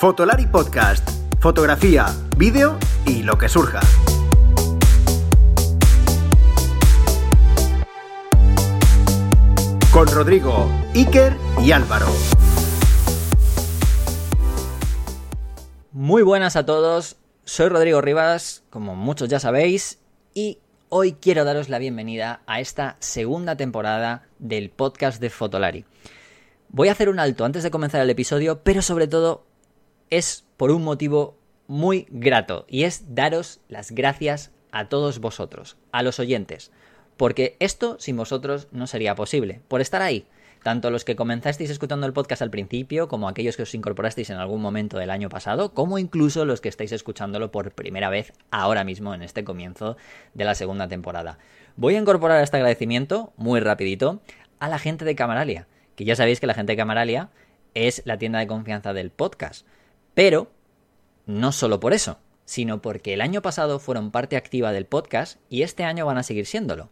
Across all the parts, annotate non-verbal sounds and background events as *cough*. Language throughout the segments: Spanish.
Fotolari Podcast. Fotografía, vídeo y lo que surja. Con Rodrigo, Iker y Álvaro. Muy buenas a todos, soy Rodrigo Rivas, como muchos ya sabéis, y hoy quiero daros la bienvenida a esta segunda temporada del podcast de Fotolari. Voy a hacer un alto antes de comenzar el episodio, pero sobre todo es por un motivo muy grato, y es daros las gracias a todos vosotros, a los oyentes, porque esto sin vosotros no sería posible, por estar ahí, tanto los que comenzasteis escuchando el podcast al principio, como aquellos que os incorporasteis en algún momento del año pasado, como incluso los que estáis escuchándolo por primera vez ahora mismo en este comienzo de la segunda temporada. Voy a incorporar este agradecimiento muy rapidito a la gente de Camaralia, que ya sabéis que la gente de Camaralia es la tienda de confianza del podcast, pero no solo por eso, sino porque el año pasado fueron parte activa del podcast y este año van a seguir siéndolo.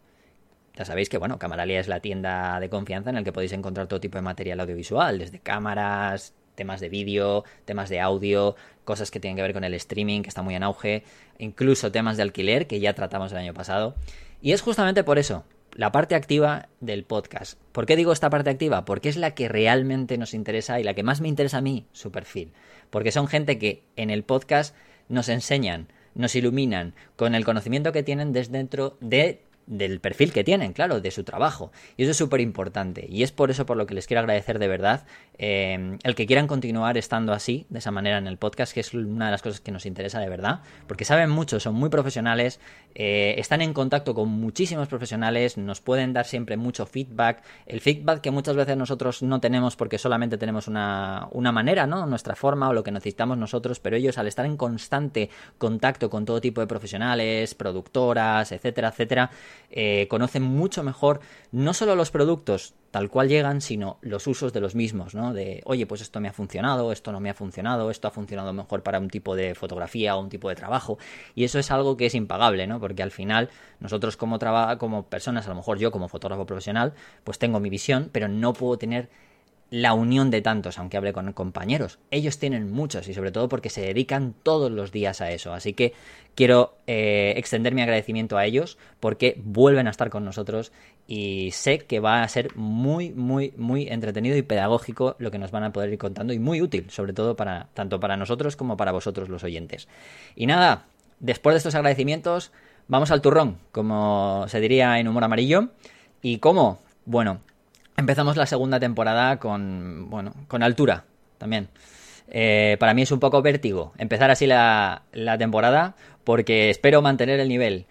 Ya sabéis que, bueno, Camaralia es la tienda de confianza en la que podéis encontrar todo tipo de material audiovisual, desde cámaras, temas de vídeo, temas de audio, cosas que tienen que ver con el streaming, que está muy en auge, incluso temas de alquiler, que ya tratamos el año pasado. Y es justamente por eso, la parte activa del podcast. ¿Por qué digo esta parte activa? Porque es la que realmente nos interesa y la que más me interesa a mí, su perfil. Porque son gente que en el podcast nos enseñan, nos iluminan con el conocimiento que tienen desde dentro de del perfil que tienen, claro, de su trabajo. Y eso es súper importante. Y es por eso por lo que les quiero agradecer de verdad eh, el que quieran continuar estando así, de esa manera en el podcast, que es una de las cosas que nos interesa de verdad, porque saben mucho, son muy profesionales, eh, están en contacto con muchísimos profesionales, nos pueden dar siempre mucho feedback. El feedback que muchas veces nosotros no tenemos porque solamente tenemos una, una manera, ¿no? Nuestra forma o lo que necesitamos nosotros, pero ellos al estar en constante contacto con todo tipo de profesionales, productoras, etcétera, etcétera, eh, conocen mucho mejor no solo los productos tal cual llegan, sino los usos de los mismos, ¿no? De, oye, pues esto me ha funcionado, esto no me ha funcionado, esto ha funcionado mejor para un tipo de fotografía o un tipo de trabajo. Y eso es algo que es impagable, ¿no? Porque al final, nosotros como, como personas, a lo mejor yo como fotógrafo profesional, pues tengo mi visión, pero no puedo tener la unión de tantos, aunque hable con compañeros. Ellos tienen muchos y sobre todo porque se dedican todos los días a eso. Así que quiero eh, extender mi agradecimiento a ellos porque vuelven a estar con nosotros y sé que va a ser muy, muy, muy entretenido y pedagógico lo que nos van a poder ir contando y muy útil, sobre todo para tanto para nosotros como para vosotros los oyentes. Y nada, después de estos agradecimientos, vamos al turrón, como se diría en humor amarillo. ¿Y cómo? Bueno, empezamos la segunda temporada con, bueno, con altura también. Eh, para mí es un poco vértigo empezar así la, temporada porque espero mantener el nivel.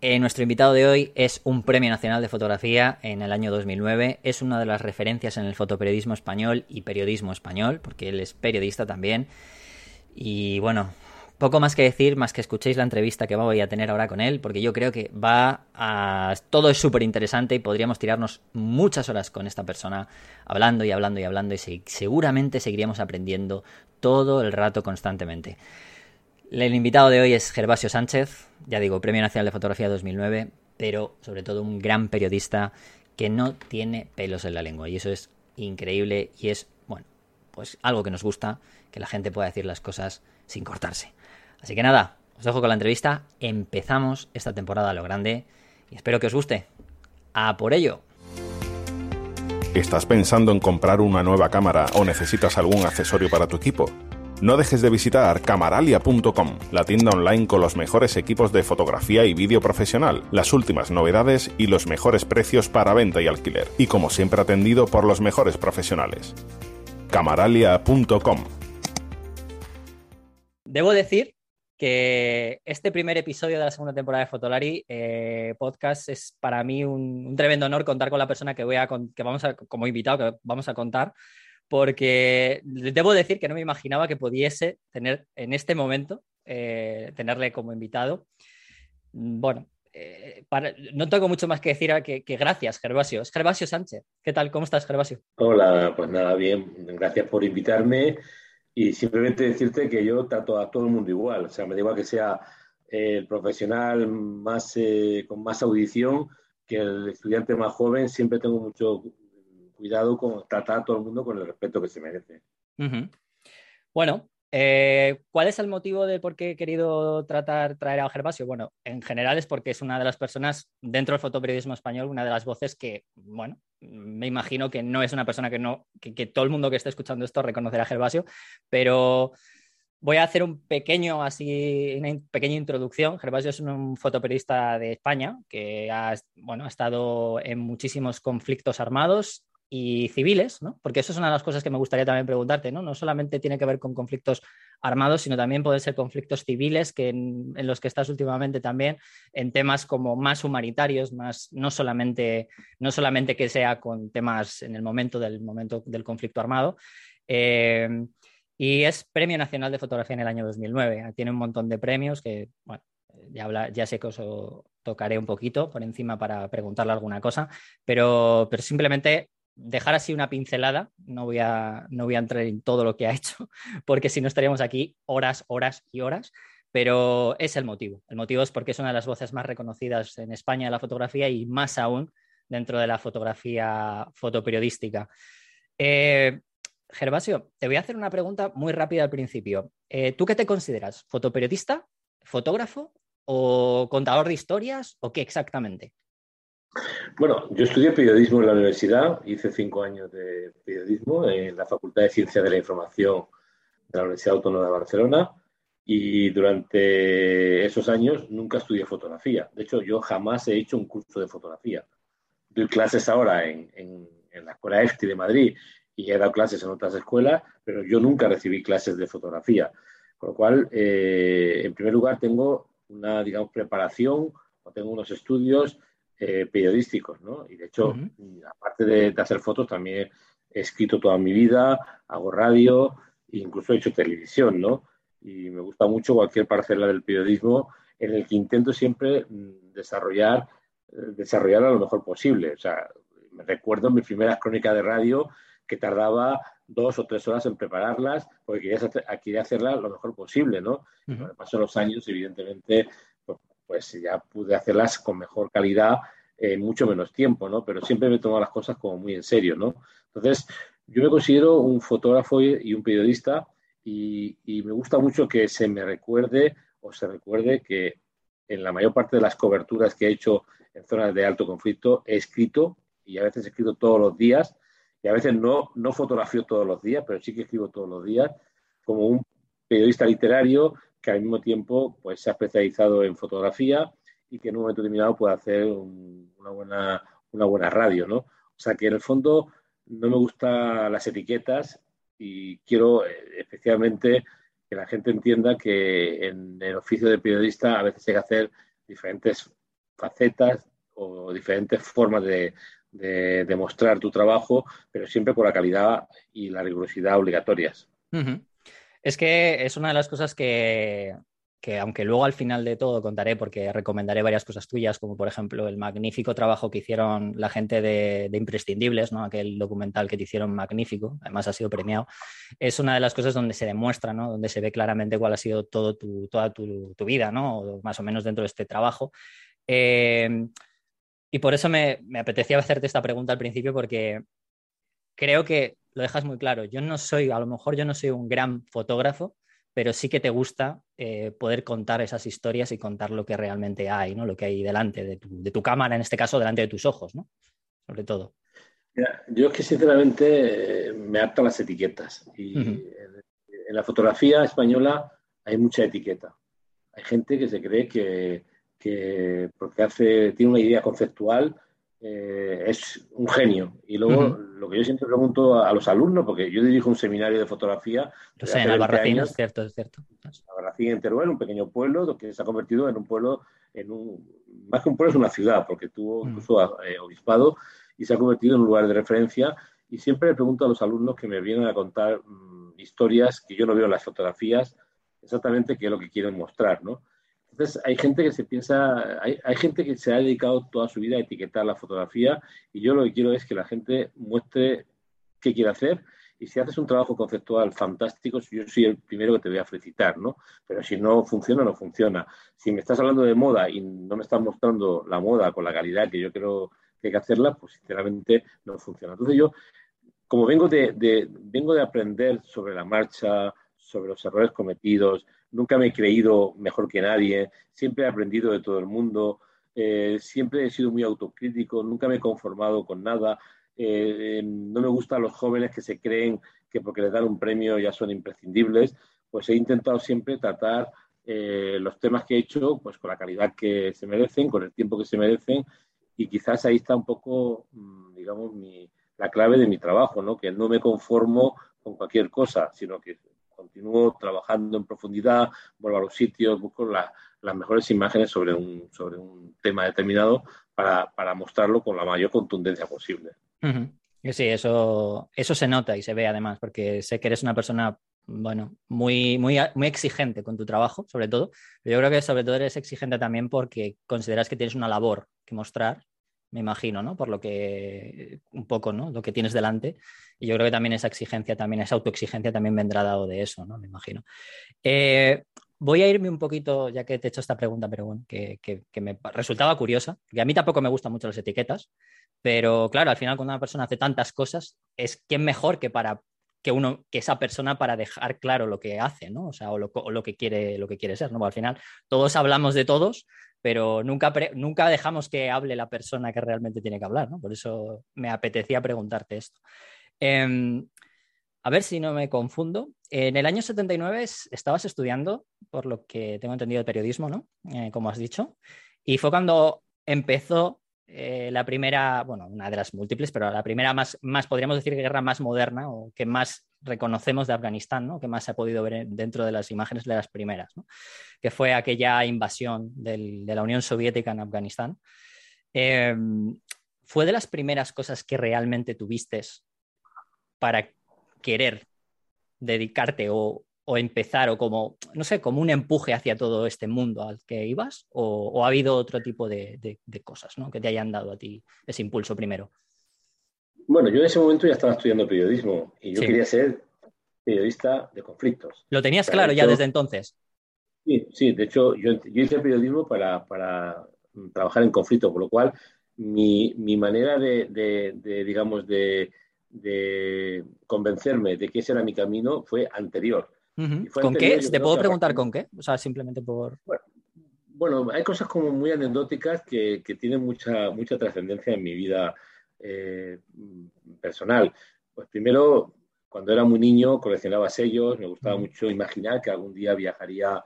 Eh, nuestro invitado de hoy es un Premio Nacional de Fotografía en el año 2009. Es una de las referencias en el fotoperiodismo español y periodismo español, porque él es periodista también. Y bueno, poco más que decir, más que escuchéis la entrevista que voy a tener ahora con él, porque yo creo que va a... Todo es súper interesante y podríamos tirarnos muchas horas con esta persona hablando y hablando y hablando y seguramente seguiríamos aprendiendo todo el rato constantemente. El invitado de hoy es Gervasio Sánchez, ya digo, Premio Nacional de Fotografía 2009, pero sobre todo un gran periodista que no tiene pelos en la lengua y eso es increíble y es, bueno, pues algo que nos gusta, que la gente pueda decir las cosas sin cortarse. Así que nada, os dejo con la entrevista. Empezamos esta temporada a lo grande y espero que os guste. ¡A por ello! ¿Estás pensando en comprar una nueva cámara o necesitas algún accesorio para tu equipo? No dejes de visitar camaralia.com, la tienda online con los mejores equipos de fotografía y vídeo profesional, las últimas novedades y los mejores precios para venta y alquiler, y como siempre atendido por los mejores profesionales. camaralia.com Debo decir que este primer episodio de la segunda temporada de Fotolari eh, podcast es para mí un, tremendo honor contar con la persona que voy a que vamos a como invitado que vamos a contar porque debo decir que no me imaginaba que pudiese tener en este momento eh, tenerle como invitado bueno eh, no tengo mucho más que decir que, que, gracias, Gervasio. Es Gervasio Sánchez. ¿Qué tal? ¿Cómo estás, Gervasio? Hola, pues nada, bien. Gracias por invitarme. Y simplemente decirte que yo trato a todo el mundo igual. O sea, me da igual que sea el profesional más, eh, con más audición que el estudiante más joven. Siempre tengo mucho cuidado con tratar a todo el mundo con el respeto que se merece. Bueno, Eh, ¿Cuál es el motivo de por qué he querido tratar traer a Gervasio? Bueno, en general es porque es una de las personas dentro del fotoperiodismo español, una de las voces que, bueno, me imagino que no es una persona que no, que, todo el mundo que esté escuchando esto reconocerá a Gervasio, pero voy a hacer un pequeño, así, una pequeña introducción. Gervasio es un fotoperiodista de España que ha, bueno, ha estado en muchísimos conflictos armados, y civiles, ¿no? Porque eso es una de las cosas que me gustaría también preguntarte, ¿no? No solamente tiene que ver con conflictos armados, sino también pueden ser conflictos civiles que en, los que estás últimamente también en temas como más humanitarios, más no solamente, no solamente que sea con temas en el momento del momento del conflicto armado. Eh, y es Premio Nacional de Fotografía en el año 2009. Tiene un montón de premios que, ya, habla, ya sé que os tocaré un poquito por encima para preguntarle alguna cosa, pero, pero simplemente dejar así una pincelada, no voy, a, no voy a entrar en todo lo que ha hecho, *laughs* porque si no estaríamos aquí horas, horas y horas, pero es el motivo. El motivo es porque es una de las voces más reconocidas en España de la fotografía y más aún dentro de la fotografía fotoperiodística. Eh, Gervasio, te voy a hacer una pregunta muy rápida al principio. Eh, ¿Tú qué te consideras? ¿Fotoperiodista? ¿Fotógrafo? ¿O contador de historias? ¿O qué exactamente? Bueno, yo estudié periodismo en la universidad, hice cinco años de periodismo en la Facultad de Ciencias de la Información de la Universidad Autónoma de Barcelona y durante esos años nunca estudié fotografía. De hecho, yo jamás he hecho un curso de fotografía. Doy clases ahora en, la Escuela EFTI de Madrid y he dado clases en otras escuelas, pero yo nunca recibí clases de fotografía. Con lo cual, eh, en primer lugar, tengo una, digamos, preparación o tengo unos estudios eh, periodísticos, ¿no? Y de hecho, aparte de, hacer fotos, también he escrito toda mi vida, hago radio, incluso he hecho televisión, ¿no? Y me gusta mucho cualquier parcela del periodismo en el que intento siempre mm, desarrollar, eh, desarrollar a lo mejor posible. O sea, me recuerdo mis primeras crónicas de radio que tardaba dos o tres horas en prepararlas porque quería, quería hacerlas lo mejor posible, ¿no? Uh Paso los años, evidentemente, pues ya pude hacerlas con mejor calidad en mucho menos tiempo, ¿no? Pero siempre me tomo las cosas como muy en serio, ¿no? Entonces, yo me considero un fotógrafo y un periodista y, me gusta mucho que se me recuerde o se recuerde que en la mayor parte de las coberturas que he hecho en zonas de alto conflicto he escrito y a veces he escrito todos los días y a veces no, no fotografío todos los días, pero sí que escribo todos los días como un periodista literario que al mismo tiempo pues, se ha especializado en fotografía y que en un momento determinado puede hacer una, buena, una buena radio, ¿no? O sea que en el fondo no me gustan las etiquetas y quiero eh, especialmente que la gente entienda que en el oficio de periodista a veces hay que hacer diferentes facetas o diferentes formas de, demostrar tu trabajo, pero siempre con la calidad y la rigurosidad obligatorias. Es que es una de las cosas que, aunque luego al final de todo contaré, porque recomendaré varias cosas tuyas, como por ejemplo el magnífico trabajo que hicieron la gente de, Imprescindibles, ¿no? aquel documental que te hicieron magnífico, además ha sido premiado, es una de las cosas donde se demuestra, ¿no? donde se ve claramente cuál ha sido todo tu, toda tu, vida, ¿no? más o menos dentro de este trabajo. Eh, y por eso me apetecía hacerte esta pregunta al principio, porque creo que lo dejas muy claro. Yo no soy, a lo mejor yo no soy un gran fotógrafo, pero sí que te gusta eh, poder contar esas historias y contar lo que realmente hay, ¿no? Lo que hay delante de tu, cámara, en este caso, delante de tus ojos, ¿no? Sobre todo. yo es que sinceramente me harto las etiquetas. Y en, la fotografía española hay mucha etiqueta. Hay gente que se cree que, que porque hace, tiene una idea conceptual, eh, es un genio. Y luego lo que yo siempre pregunto a, los alumnos, porque yo dirijo un seminario de fotografía. Yo sé, en Albarracín, es cierto, es cierto. Albarracín en Teruel, un pequeño pueblo que se ha convertido en un pueblo, en un, más que un pueblo, es una ciudad, porque tuvo incluso eh, obispado y se ha convertido en un lugar de referencia. Y siempre le pregunto a los alumnos que me vienen a contar mm, historias que yo no veo en las fotografías, exactamente qué es lo que quieren mostrar, ¿no? Entonces, hay gente que se piensa, hay, gente que se ha dedicado toda su vida a etiquetar la fotografía y yo lo que quiero es que la gente muestre qué quiere hacer y si haces un trabajo conceptual fantástico, yo soy el primero que te voy a felicitar, ¿no? Pero si no funciona, no funciona. Si me estás hablando de moda y no me estás mostrando la moda con la calidad que yo creo que hay que hacerla, pues sinceramente no funciona. Entonces yo, como vengo de, vengo de aprender sobre la marcha, sobre los errores cometidos, nunca me he creído mejor que nadie, siempre he aprendido de todo el mundo, eh, siempre he sido muy autocrítico, nunca me he conformado con nada, eh, no me gustan los jóvenes que se creen que porque les dan un premio ya son imprescindibles, pues he intentado siempre tratar eh, los temas que he hecho pues con la calidad que se merecen, con el tiempo que se merecen. Y quizás ahí está un poco, mm, digamos, la clave de mi trabajo, ¿no? que no me conformo con cualquier cosa, sino que continúo trabajando en profundidad, vuelvo a los sitios, busco las mejores imágenes sobre un, sobre un tema determinado para, para mostrarlo con la mayor contundencia posible. Sí, eso, eso se nota y se ve además, porque sé que eres una persona, bueno, muy, muy, muy exigente con tu trabajo, sobre todo. Pero yo creo que sobre todo eres exigente también porque consideras que tienes una labor que mostrar, me imagino, ¿no? Por lo que, un poco, ¿no? Lo que tienes delante. Y yo creo que también esa exigencia, también esa autoexigencia también vendrá dado de eso, ¿no? Me imagino. Eh, voy a irme un poquito, ya que te he hecho esta pregunta, pero bueno, que, que, me resultaba curiosa, que a mí tampoco me gustan mucho las etiquetas, pero claro, al final cuando una persona hace tantas cosas, es quién mejor que para que uno, que esa persona para dejar claro lo que hace, ¿no? O sea, o lo, que quiere, lo que quiere ser, ¿no? al final todos hablamos de todos, pero nunca, nunca dejamos que hable la persona que realmente tiene que hablar, ¿no? Por eso me apetecía preguntarte esto. Em, a ver si no me confundo. En el año 79 estabas estudiando, por lo que tengo entendido, de periodismo, ¿no? Eh, como has dicho. Y fue cuando empezó eh, la primera, bueno, una de las múltiples, pero la primera más, más, podríamos decir, guerra más moderna o que más reconocemos de Afganistán, ¿no? Que más se ha podido ver dentro de las imágenes de las primeras, ¿no? Que fue aquella invasión de la Unión Soviética en Afganistán. Em, ¿Fue de las primeras cosas que realmente tuviste para querer dedicarte o, empezar o como, no sé, como un empuje hacia todo este mundo al que ibas o, ha habido otro tipo de, cosas ¿no? que te hayan dado a ti ese impulso primero? Bueno, yo en ese momento ya estaba estudiando periodismo y yo quería ser periodista de conflictos. ¿Lo tenías claro ya desde entonces? Sí, sí, de hecho yo, hice periodismo para, para, trabajar en conflictos, por lo cual mi, mi manera de digamos, de, de convencerme de que ese era mi camino fue anterior. ¿Con qué? ¿Te puedo preguntar con qué? O sea, simplemente por... Bueno, hay cosas como muy anecdóticas que, tienen mucha, mucha trascendencia en mi vida eh, personal. Pues primero, cuando era muy niño, coleccionaba sellos, me gustaba mucho imaginar que algún día viajaría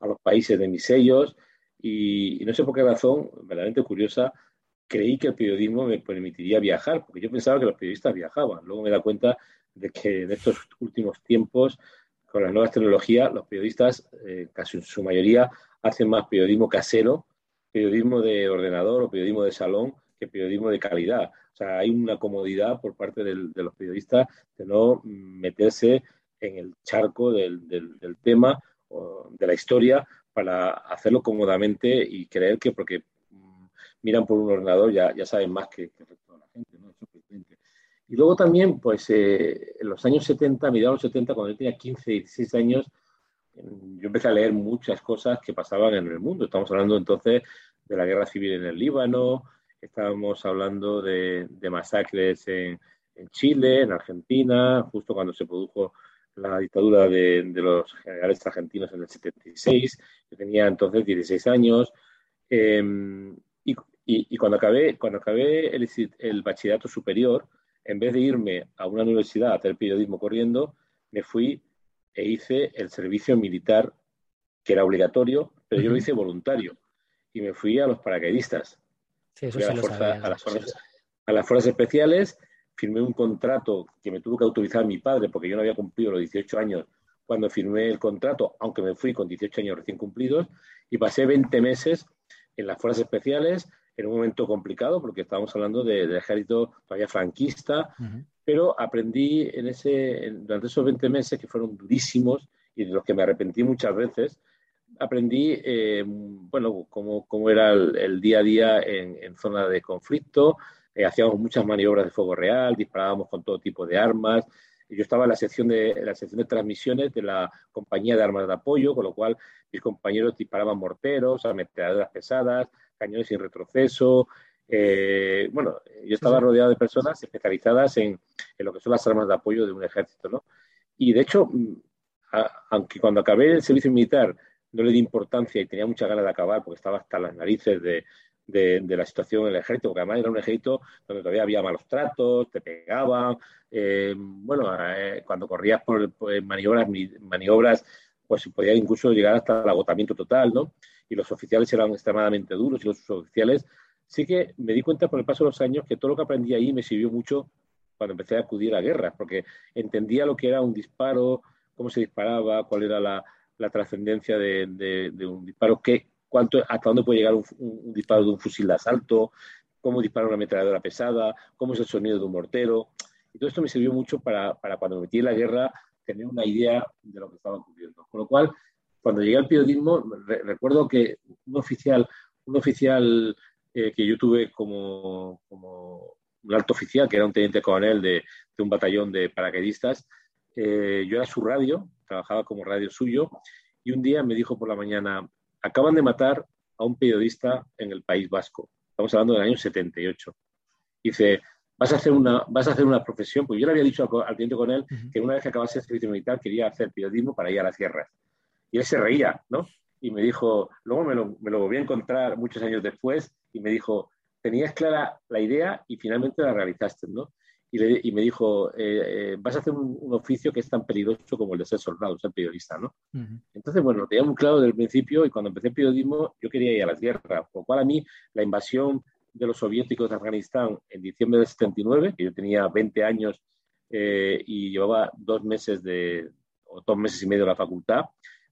a los países de mis sellos y, y no sé por qué razón, verdaderamente curiosa, creí que el periodismo me permitiría viajar, porque yo pensaba que los periodistas viajaban. Luego me da cuenta de que en estos últimos tiempos, con las nuevas tecnologías, los periodistas, eh, casi en su mayoría, hacen más periodismo casero, periodismo de ordenador o periodismo de salón, que periodismo de calidad. O sea, hay una comodidad por parte de los periodistas de no meterse en el charco del, tema o de la historia para hacerlo cómodamente y creer que porque miran por un ordenador ya, saben más que, de la gente. Y luego también, pues eh, en los años 70, a mediados de los 70, cuando yo tenía 15, 16 años, yo empecé a leer muchas cosas que pasaban en el mundo. Estamos hablando entonces de la guerra civil en el Líbano, estábamos hablando de, masacres en, Chile, en Argentina, justo cuando se produjo la dictadura de, los generales argentinos en el 76. Yo tenía entonces 16 años. Em, y, cuando acabé, cuando acabé el, el, bachillerato superior, en vez de irme a una universidad a hacer periodismo corriendo, me fui e hice el servicio militar, que era obligatorio, pero yo lo hice voluntario. Y me fui a los paracaidistas. Sí, eso a, las a, las fuerzas, especiales, firmé un contrato que me tuvo que autorizar mi padre, porque yo no había cumplido los 18 años cuando firmé el contrato, aunque me fui con 18 años recién cumplidos, y pasé 20 meses en las fuerzas especiales, en un momento complicado porque estábamos hablando del ejército todavía franquista, pero aprendí en ese, durante esos 20 meses que fueron durísimos y de los que me arrepentí muchas veces, aprendí, eh, bueno, cómo, cómo, era el, día a día en, en zona de conflicto, eh, hacíamos muchas maniobras de fuego real, disparábamos con todo tipo de armas, yo estaba en la sección de la sección de transmisiones de la compañía de armas de apoyo, con lo cual mis compañeros disparaban morteros, ametralladoras pesadas, cañones sin retroceso. Eh, bueno, yo estaba rodeado de personas especializadas en, lo que son las armas de apoyo de un ejército, ¿no? Y de hecho, mm, aunque cuando acabé el servicio militar no le di importancia y tenía mucha ganas de acabar porque estaba hasta las narices de, la situación en el ejército, porque además era un ejército donde todavía había malos tratos, te pegaban, eh, bueno, eh, cuando corrías por, maniobras, maniobras, pues podía incluso llegar hasta el agotamiento total, ¿no? Y los oficiales eran extremadamente duros y los oficiales sí que me di cuenta por el paso de los años que todo lo que aprendí ahí me sirvió mucho cuando empecé a acudir a guerras, porque entendía lo que era un disparo, cómo se disparaba, cuál era la, trascendencia de, un disparo, qué, cuánto, hasta dónde puede llegar un, disparo de un fusil de asalto, cómo dispara una ametralladora pesada, cómo es el sonido de un mortero. Y todo esto me sirvió mucho para, cuando me metí en la guerra tener una idea de lo que estaba ocurriendo. Con lo cual, cuando llegué al periodismo, recuerdo que un oficial, un oficial eh, que yo tuve como, como un alto oficial, que era un teniente coronel de, un batallón de paracaidistas. Eh, yo era su radio, trabajaba como radio suyo, y un día me dijo por la mañana, acaban de matar a un periodista en el País Vasco. Estamos hablando del año 78. Dice, vas a hacer una, vas a hacer una profesión, pues yo le había dicho al, teniente coronel que una vez que acabase el servicio militar quería hacer periodismo para ir a las guerras. Y él se reía, ¿no? Y me dijo, luego me lo, me lo volví a encontrar muchos años después y me dijo, tenías clara la idea y finalmente la realizaste, ¿no? Y, me dijo, eh, eh, vas a hacer un, oficio que es tan peligroso como el de ser soldado, ser periodista, ¿no? Entonces, bueno, lo tenía muy claro desde el principio y cuando empecé el periodismo yo quería ir a las guerras, por lo cual a mí la invasión de los soviéticos de Afganistán en diciembre del 79, que yo tenía 20 años eh, y llevaba dos meses de, o dos meses y medio de la facultad,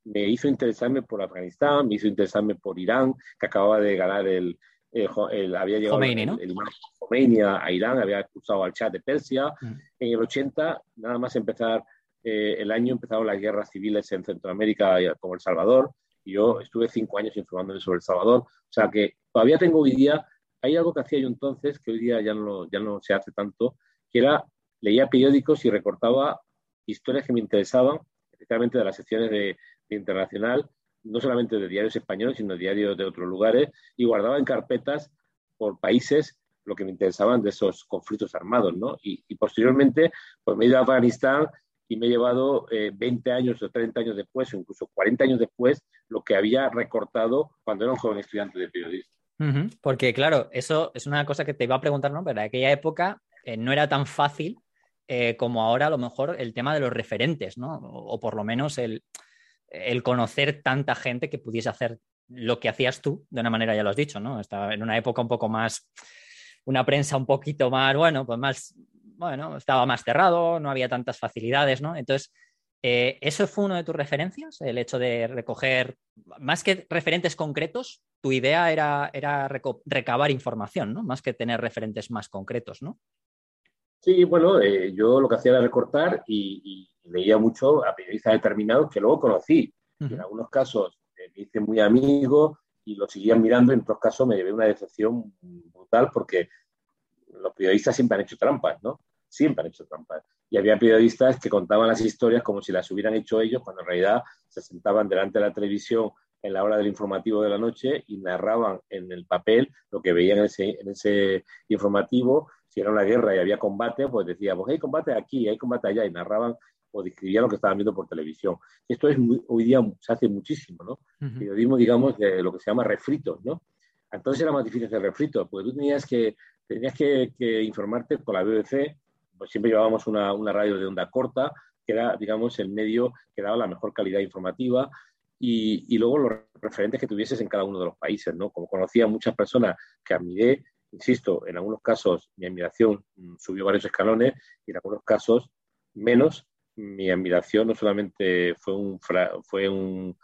me hizo interesarme por Afganistán, me hizo interesarme por Irán, que acababa de ganar el, eh, había llegado Khomeini, ¿no? el, Khomeini a, Irán, había expulsado al Chad de Persia. Mm. En el 80, nada más empezar eh, el año, empezaron las guerras civiles en Centroamérica como El Salvador. Y yo estuve cinco años informándome sobre El Salvador. O sea que todavía tengo hoy día, hay algo que hacía yo entonces que hoy día ya no, ya no se hace tanto, que era leía periódicos y recortaba historias que me interesaban, especialmente de las secciones de internacional, no solamente de diarios españoles, sino de diarios de otros lugares, y guardaba en carpetas por países lo que me interesaban de esos conflictos armados, ¿no? Y, posteriormente, pues me he ido a Afganistán y me he llevado 20 eh, años o 30 años después, o incluso 40 años después, lo que había recortado cuando era un joven estudiante de periodismo. Porque, claro, eso es una cosa que te iba a preguntar, ¿no? Pero en aquella época eh, no era tan fácil eh, como ahora, a lo mejor, el tema de los referentes, ¿no? o por lo menos el, el conocer tanta gente que pudiese hacer lo que hacías tú, de una manera ya lo has dicho, ¿no? Estaba en una época un poco más, una prensa un poquito más, bueno, pues más, bueno, estaba más cerrado, no había tantas facilidades, ¿no? Entonces, eh, ¿eso fue uno de tus referencias? El hecho de recoger, más que referentes concretos, tu idea era, era recabar información, ¿no? Más que tener referentes más concretos, ¿no? Sí, bueno, eh, yo lo que hacía era recortar y, leía mucho a periodistas determinados que luego conocí. En algunos casos eh, me hice muy amigo y lo seguía mirando, en otros casos me llevé una decepción brutal porque los periodistas siempre han hecho trampas, ¿no? Siempre han hecho trampas. Y había periodistas que contaban las historias como si las hubieran hecho ellos, cuando en realidad se sentaban delante de la televisión en la hora del informativo de la noche y narraban en el papel lo que veían en ese, en ese informativo si era una guerra y había combate, pues decíamos, hay combate aquí, hay combate allá, y narraban o describían lo que estaban viendo por televisión. Esto es hoy día se hace muchísimo, ¿no? Periodismo, digamos, de lo que se llama refritos, ¿no? Entonces era más difícil hacer refritos, porque tú tenías que, tenías que, informarte con la BBC, pues siempre llevábamos una, una, radio de onda corta, que era, digamos, el medio que daba la mejor calidad informativa, y, y, luego los referentes que tuvieses en cada uno de los países, ¿no? Como conocía muchas personas que admiré, insisto, en algunos casos mi admiración mm, subió varios escalones y en algunos casos menos. Mi admiración no solamente fue un... Fue un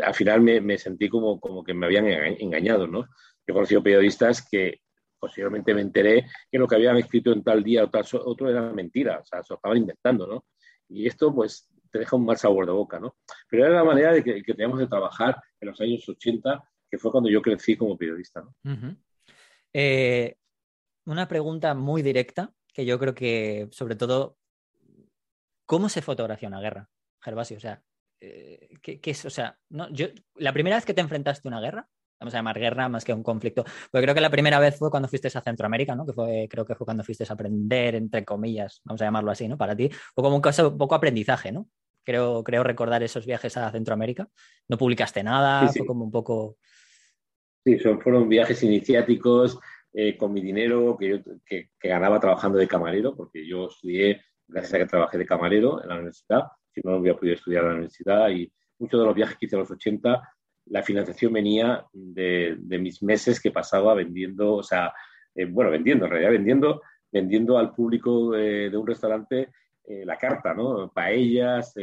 al final me, sentí como, como que me habían engañado, ¿no? Yo he conocido periodistas que posteriormente me enteré que lo que habían escrito en tal día o tal otro era mentira, o sea, se lo estaban inventando, ¿no? Y esto, pues, te deja un mal sabor de boca, ¿no? Pero era la manera de que, teníamos de trabajar en los años 80, que fue cuando yo crecí como periodista. Eh, una pregunta muy directa, que yo creo que, sobre todo, ¿cómo se fotografía una guerra, Gervasio? O sea, eh, ¿qué, es? O sea, no, yo, la primera vez que te enfrentaste a una guerra, vamos a llamar guerra más que un conflicto, porque creo que la primera vez fue cuando fuiste a Centroamérica, ¿no? Que fue, creo que fue cuando fuiste a aprender, entre comillas, vamos a llamarlo así, ¿no? Para ti, fue como un caso, un poco aprendizaje, ¿no? Creo, creo recordar esos viajes a Centroamérica. No publicaste nada, fue como un poco... Sí, son, fueron viajes iniciáticos eh, con mi dinero que yo que, ganaba trabajando de camarero, porque yo estudié, gracias a que trabajé de camarero en la universidad, si no, no hubiera podido estudiar en la universidad y muchos de los viajes que hice a los 80, la financiación venía de, mis meses que pasaba vendiendo, o sea, eh, bueno, vendiendo, en realidad vendiendo, vendiendo al público eh, de un restaurante la carta, ¿no? Paellas,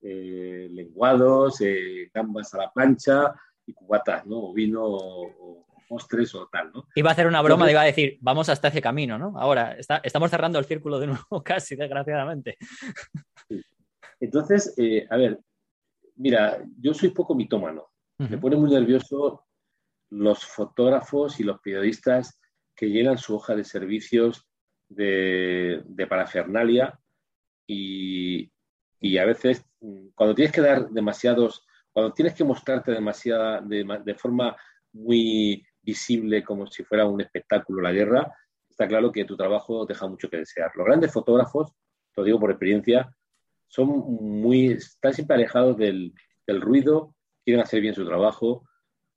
lenguados, gambas a la plancha y cubatas, ¿no? vino o, postres o tal, ¿no? Iba a hacer una broma, iba a decir, vamos hasta ese camino, ¿no? Ahora, estamos cerrando el círculo de nuevo *laughs* casi, desgraciadamente. Entonces, eh, a ver, mira, yo soy poco mitómano. Me pone muy nervioso los fotógrafos y los periodistas que llenan su hoja de servicios de, parafernalia y, a veces cuando tienes que dar demasiados, cuando tienes que mostrarte demasiada, de forma muy visible como si fuera un espectáculo la guerra, está claro que tu trabajo deja mucho que desear. Los grandes fotógrafos, lo digo por experiencia, son muy, están siempre alejados del, ruido, quieren hacer bien su trabajo.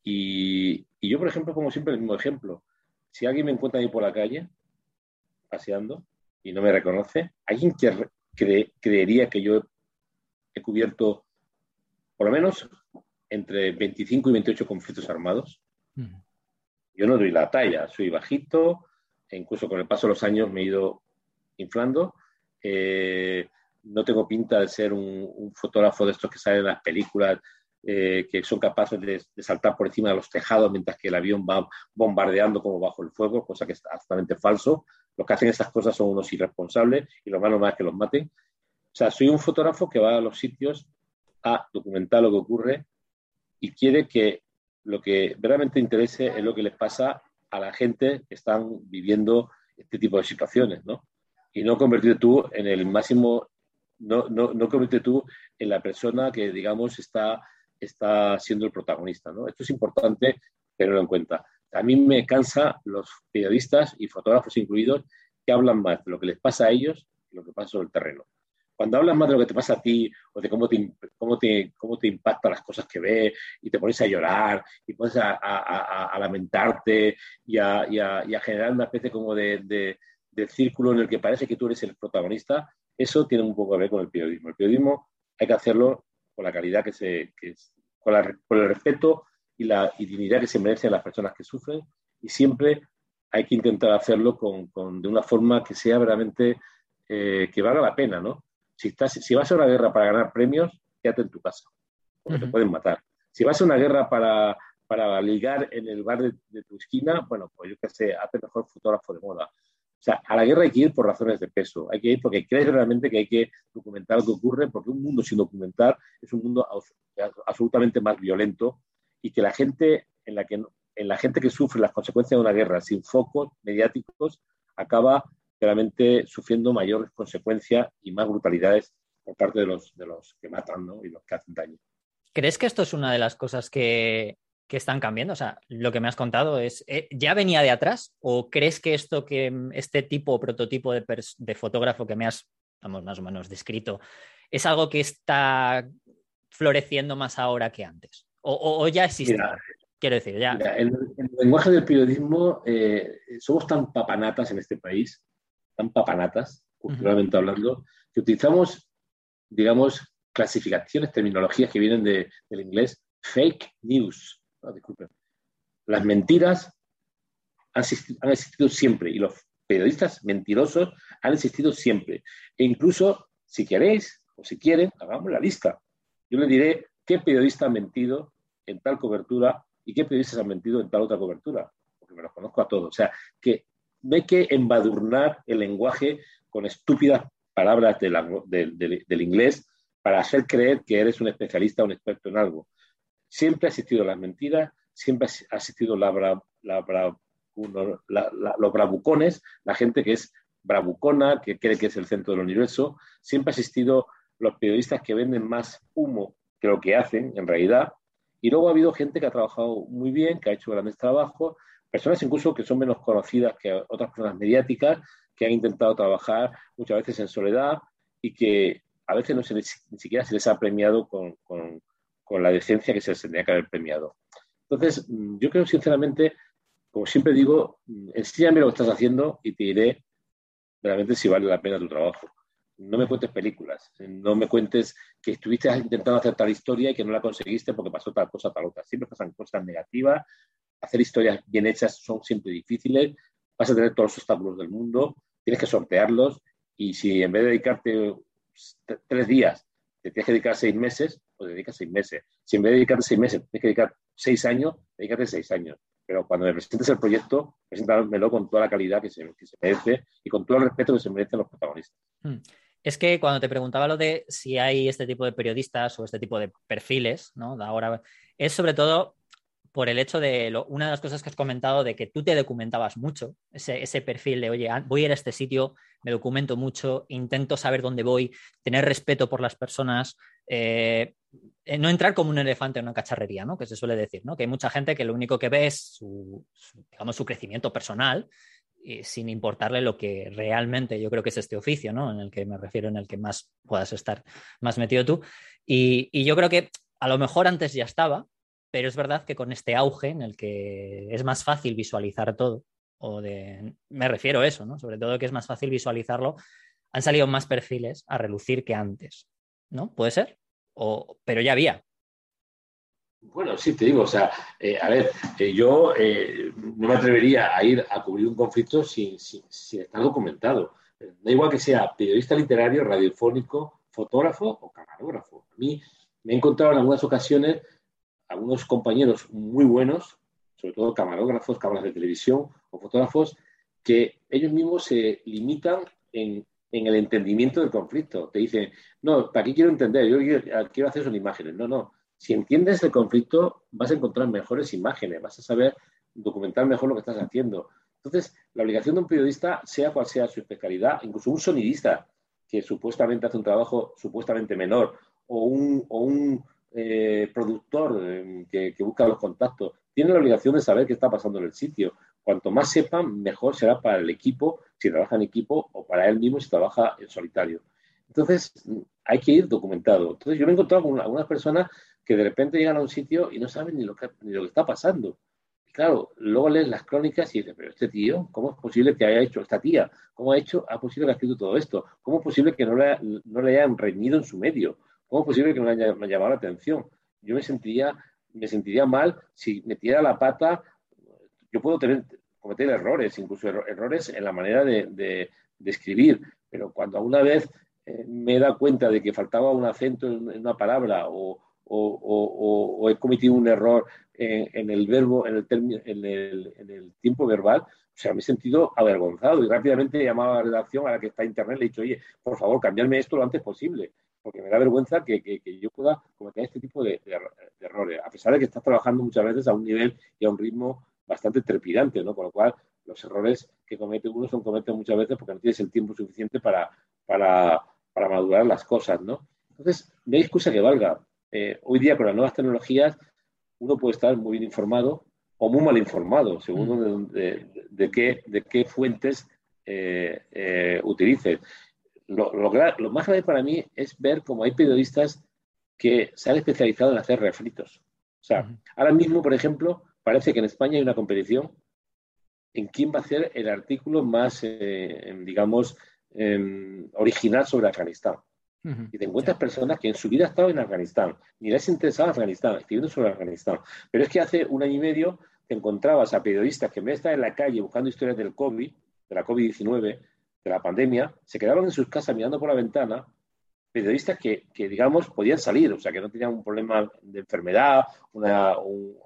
Y, yo, por ejemplo, como siempre el mismo ejemplo. Si alguien me encuentra ahí por la calle, paseando, y no me reconoce, alguien que creería que yo he cubierto por lo menos entre 25 y 28 conflictos armados. Yo no doy la talla, soy bajito, e incluso con el paso de los años me he ido inflando. Eh, no tengo pinta de ser un, fotógrafo de estos que salen en las películas, eh, que son capaces de, saltar por encima de los tejados mientras que el avión va bombardeando como bajo el fuego, cosa que es absolutamente falso. Los que hacen esas cosas son unos irresponsables y lo malo más es que los maten. O sea, soy un fotógrafo que va a los sitios a documentar lo que ocurre y quiere que lo que verdaderamente interese es lo que les pasa a la gente que están viviendo este tipo de situaciones, ¿no? Y no convertirte tú en el máximo, no, no, no convertirte tú en la persona que, digamos, está, está siendo el protagonista, ¿no? Esto es importante tenerlo en cuenta. A mí me cansa los periodistas y fotógrafos incluidos que hablan más de lo que les pasa a ellos que lo que pasa sobre el terreno cuando hablas más de lo que te pasa a ti o de cómo te, cómo te, cómo te impactan las cosas que ves y te pones a llorar y pones a, a, lamentarte y, a, generar una especie como de, de, círculo en el que parece que tú eres el protagonista, eso tiene un poco que ver con el periodismo. El periodismo hay que hacerlo con la calidad que se, que con, el respeto y la dignidad que se merecen las personas que sufren y siempre hay que intentar hacerlo con, con de una forma que sea verdaderamente eh, que valga la pena, ¿no? Si, estás, si vas a una guerra para ganar premios, quédate en tu casa, porque te pueden matar. Si vas a una guerra para, para ligar en el bar de, tu esquina, bueno, pues yo qué sé, hazte mejor fotógrafo de moda. O sea, a la guerra hay que ir por razones de peso, hay que ir porque crees realmente que hay que documentar lo que ocurre, porque un mundo sin documentar es un mundo absolutamente más violento y que la gente en la que en la gente que sufre las consecuencias de una guerra sin focos mediáticos acaba realmente sufriendo mayores consecuencias y más brutalidades por parte de los, de los que matan y los que hacen daño. ¿Crees que esto es una de las cosas que, están cambiando? O sea, lo que me has contado es, eh, ¿ya venía de atrás? ¿O crees que esto que este tipo o prototipo de, de, fotógrafo que me has, vamos, más o menos descrito, es algo que está floreciendo más ahora que antes? ¿O, ya existe? Quiero decir, ya. en, el lenguaje del periodismo eh, somos tan papanatas en este país tan papanatas, culturalmente hablando, que utilizamos, digamos, clasificaciones, terminologías que vienen de, del inglés fake news. disculpen. Las mentiras han, han existido siempre y los periodistas mentirosos han existido siempre. E incluso, si queréis o si quieren, hagamos la lista. Yo les diré qué periodista ha mentido en tal cobertura y qué periodistas han mentido en tal otra cobertura, porque me los conozco a todos. O sea, que no hay que embadurnar el lenguaje con estúpidas palabras del inglés para hacer creer que eres un especialista o un experto en algo. Siempre ha existido las mentiras, siempre ha existido la, los bravucones, la gente que es bravucona, que cree que es el centro del universo. Siempre ha existido los periodistas que venden más humo que lo que hacen en realidad. Y luego ha habido gente que ha trabajado muy bien, que ha hecho grandes trabajos, personas incluso que son menos conocidas que otras personas mediáticas, que han intentado trabajar muchas veces en soledad y que a veces no se ni siquiera se les ha premiado con, la decencia que se les tendría que haber premiado. Entonces, mm, yo creo sinceramente, como siempre digo, mm, enséñame lo que estás haciendo y te diré realmente si vale la pena tu trabajo. No me cuentes películas, no me cuentes que estuviste intentando hacer tal historia y que no la conseguiste porque pasó tal cosa, tal otra. Siempre pasan cosas negativas, hacer historias bien hechas son siempre difíciles, vas a tener todos los obstáculos del mundo, tienes que sortearlos y si en vez de dedicarte tres días te tienes que dedicar seis meses, pues dedicas seis meses. Si en vez de dedicarte seis meses tienes que dedicar seis años, dedícate seis años. Pero cuando me presentes el proyecto, preséntamelo con toda la calidad que se, merece y con todo el respeto que se merecen los protagonistas. Hmm. Es que cuando te preguntaba lo de si hay este tipo de periodistas o este tipo de perfiles, ¿no? ahora, es sobre todo por el hecho de una de las cosas que has comentado de que tú te documentabas mucho, ese, perfil de, oye, voy a ir a este sitio, me documento mucho, intento saber dónde voy, tener respeto por las personas, eh, eh, no entrar como un elefante en una cacharrería, ¿no? Que se suele decir, ¿no? Que hay mucha gente que lo único que ve es su, digamos, su crecimiento personal sin importarle lo que realmente yo creo que es este oficio, ¿no? En el que me refiero, en el que más puedas estar más metido tú. y yo creo que a lo mejor antes ya estaba, pero es verdad que con este auge en el que es más fácil visualizar todo, o de, me refiero a eso, ¿no? Sobre todo que es más fácil visualizarlo, han salido más perfiles a relucir que antes, ¿no? ¿Puede ser? O, pero ya había. Bueno, sí, te digo, o sea, eh, a ver, eh, yo eh, no me atrevería a ir a cubrir un conflicto sin, sin, estar documentado. Da igual que sea periodista literario, radiofónico, fotógrafo o camarógrafo. A mí me he encontrado en algunas ocasiones algunos compañeros muy buenos, sobre todo camarógrafos, cámaras de televisión o fotógrafos, que ellos mismos se limitan en, el entendimiento del conflicto. Te dicen, no, ¿para qué quiero entender? Yo quiero, hacer son imágenes. No, no. Si entiendes el conflicto, vas a encontrar mejores imágenes, vas a saber documentar mejor lo que estás haciendo. Entonces, la obligación de un periodista, sea cual sea su especialidad, incluso un sonidista que supuestamente hace un trabajo supuestamente menor, o un, o un eh, productor eh, que, busca los contactos tiene la obligación de saber qué está pasando en el sitio. Cuanto más sepan, mejor será para el equipo, si trabaja en equipo, o para él mismo si trabaja en solitario. Entonces, hay que ir documentado. Entonces, yo me he encontrado con algunas personas que de repente llegan a un sitio y no saben ni lo que, ni lo que está pasando. Y claro, luego lees las crónicas y dices, pero este tío, ¿cómo es posible que haya hecho esta tía? ¿Cómo ha hecho, ha posible que ha escrito todo esto? ¿Cómo es posible que no le, no le hayan reñido en su medio? ¿Cómo es posible que no me haya, llamado la atención? Yo me sentiría, me sentiría mal si metiera la pata. Yo puedo tener, cometer errores, incluso errores en la manera de, escribir, pero cuando alguna vez eh, me he dado cuenta de que faltaba un acento en, una palabra o, he cometido un error en, el verbo, en el, tiempo verbal, o sea, me he sentido avergonzado y rápidamente he llamado a la redacción a la que está internet le he dicho, oye, por favor, cambiarme esto lo antes posible porque me da vergüenza que, yo pueda cometer este tipo de, errores, a pesar de que estás trabajando muchas veces a un nivel y a un ritmo bastante trepidante, ¿no? Con lo cual, los errores que comete uno son cometen muchas veces porque no tienes el tiempo suficiente para, para, madurar las cosas, ¿no? Entonces, no hay excusa que valga. Eh, hoy día, con las nuevas tecnologías, uno puede estar muy bien informado o muy mal informado, según mm. de, qué, de qué fuentes eh, eh, utilices lo, más grave para mí es ver cómo hay periodistas que se han especializado en hacer refritos. O sea, ahora mismo, por ejemplo, parece que en España hay una competición en quién va a hacer el artículo más, eh, digamos, em, original sobre Afganistán. Y te encuentras personas que en su vida han estado en Afganistán, ni les interesaba Afganistán, escribiendo sobre Afganistán. Pero es que hace un año y medio te encontrabas a periodistas que en vez de estar en la calle buscando historias del COVID, de la COVID-19, de la pandemia, se quedaban en sus casas mirando por la ventana periodistas que, digamos, podían salir, o sea, que no tenían un problema de enfermedad,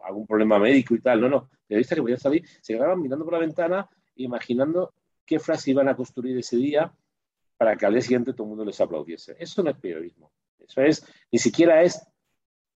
algún problema médico y tal, no, no, periodistas que podían salir, se quedaban mirando por la ventana, imaginando qué frase iban a construir ese día para que al día siguiente todo el mundo les aplaudiese. Eso no es periodismo, eso es, ni siquiera es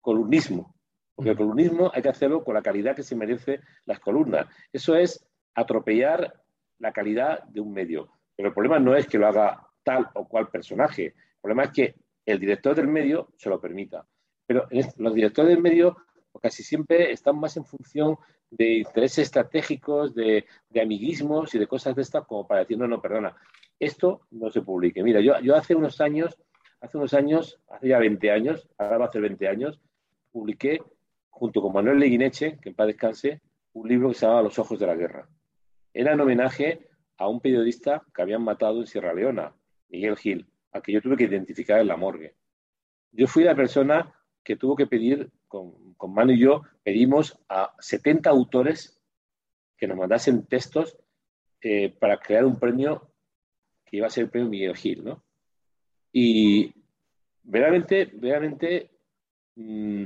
columnismo, porque el columnismo hay que hacerlo con la calidad que se merece las columnas. Eso es atropellar la calidad de un medio. Pero el problema no es que lo haga tal o cual personaje. El problema es que el director del medio se lo permita. Pero los directores del medio casi siempre están más en función de intereses estratégicos, de, amiguismos y de cosas de estas como para decir, no, no, perdona, esto no se publique. Mira, yo, hace unos años hace unos años, hace ya 20 años, ahora va a hacer 20 años, publiqué, junto con Manuel Leguineche, que en paz descanse, un libro que se llama Los ojos de la guerra. Era en homenaje a un periodista que habían matado en Sierra Leona, Miguel Gil, a que yo tuve que identificar en la morgue. Yo fui la persona que tuvo que pedir, con, con Manu y yo, pedimos a 70 autores que nos mandasen textos eh, para crear un premio que iba a ser el premio Miguel Gil, ¿no? Y verdaderamente, verdaderamente, mm,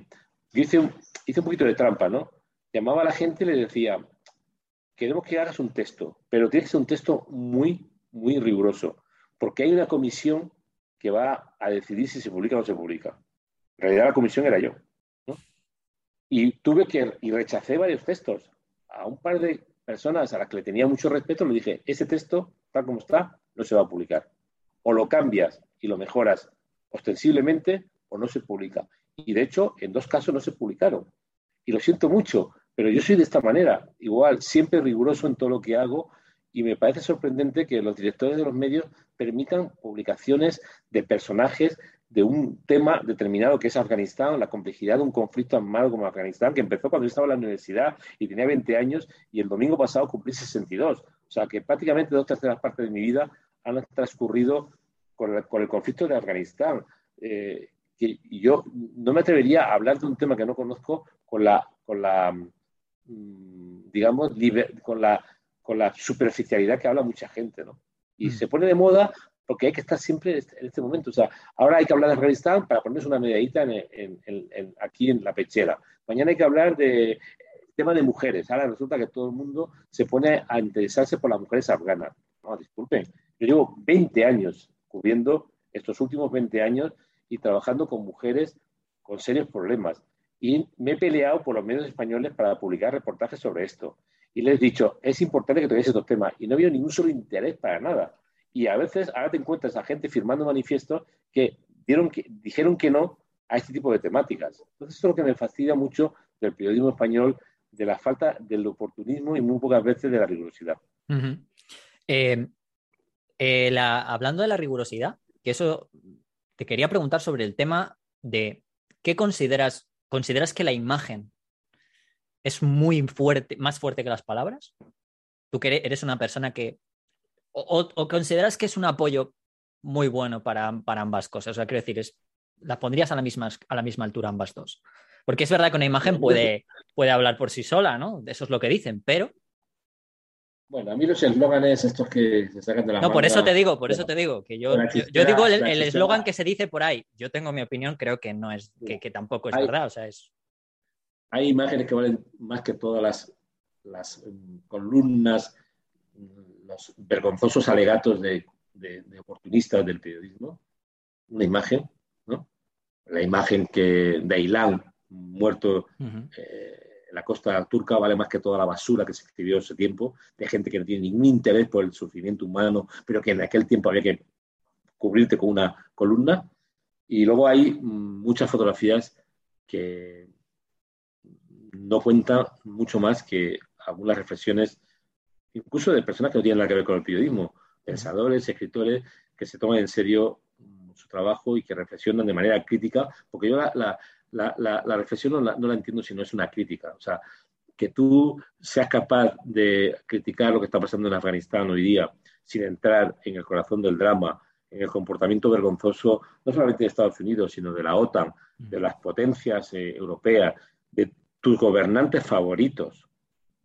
yo hice un, hice un poquito de trampa, ¿no? Llamaba a la gente y le decía, queremos que hagas un texto, pero tiene que ser un texto muy, muy riguroso, porque hay una comisión que va a decidir si se publica o no se publica. En realidad la comisión era yo. ¿no? Y tuve que, y rechacé varios textos. A un par de personas a las que le tenía mucho respeto, le dije, ese texto, tal como está, no se va a publicar. O lo cambias y lo mejoras ostensiblemente o no se publica. Y de hecho, en dos casos no se publicaron. Y lo siento mucho, pero yo soy de esta manera, igual, siempre riguroso en todo lo que hago y me parece sorprendente que los directores de los medios permitan publicaciones de personajes de un tema determinado que es Afganistán, la complejidad de un conflicto armado como Afganistán, que empezó cuando yo estaba en la universidad y tenía 20 años y el domingo pasado cumplí 62. O sea que prácticamente dos terceras partes de mi vida han transcurrido con el, con el conflicto de Afganistán. Eh, que yo no me atrevería a hablar de un tema que no conozco con la mm, digamos, con la, con la superficialidad que habla mucha gente, ¿no? Y mm. se pone de moda porque hay que estar siempre en este, este momento. O sea, ahora hay que hablar de Afganistán para ponerse una medallita en, aquí en la pechera. Mañana hay que hablar de tema de mujeres. Ahora resulta que todo el mundo se pone a interesarse por las mujeres afganas. No, disculpen. Yo llevo 20 años cubriendo estos últimos 20 años y trabajando con mujeres con serios problemas. Y me he peleado por los medios españoles para publicar reportajes sobre esto. Y les he dicho, es importante que toquéis estos temas. Y no ha ningún solo interés para nada. Y a veces ahora te encuentras a gente firmando manifiestos que, dijeron que no a este tipo de temáticas. Entonces, eso es lo que me fascina mucho del periodismo español, de la falta del oportunismo y muy pocas veces de la rigurosidad. Eh, eh, hablando de la rigurosidad, que eso te quería preguntar sobre el tema de qué consideras, consideras que la imagen es muy fuerte, más fuerte que las palabras. Tú que eres una persona que o, consideras que es un apoyo muy bueno para, ambas cosas? O sea, quiero decir, es, ¿las pondrías a la, misma, a la misma altura ambas dos? Porque es verdad que una imagen puede, puede hablar por sí sola, ¿no? Eso es lo que dicen, pero... Bueno, a mí los eslóganes estos que se sacan de la No, por eso te digo, por eso te digo, que yo, yo, digo el eslogan que se dice por ahí. Yo tengo mi opinión, creo que no es, que, tampoco es verdad, o sea, es... Hay imágenes que valen más que todas las, las mm, columnas los vergonzosos alegatos de, oportunistas del periodismo, una imagen, ¿no? La imagen que de Ailán, muerto eh, la costa turca, vale más que toda la basura que se escribió ese tiempo, de gente que no tiene ningún interés por el sufrimiento humano, pero que en aquel tiempo había que cubrirte con una columna. Y luego hay muchas fotografías que no cuentan mucho más que algunas reflexiones incluso de personas que no tienen nada que ver con el periodismo, pensadores, escritores que se toman en serio su trabajo y que reflexionan de manera crítica, porque yo la, reflexión no la, entiendo si no es una crítica. O sea, que tú seas capaz de criticar lo que está pasando en Afganistán hoy día sin entrar en el corazón del drama, en el comportamiento vergonzoso, no solamente de Estados Unidos, sino de la OTAN, de las potencias eh, europeas, de tus gobernantes favoritos,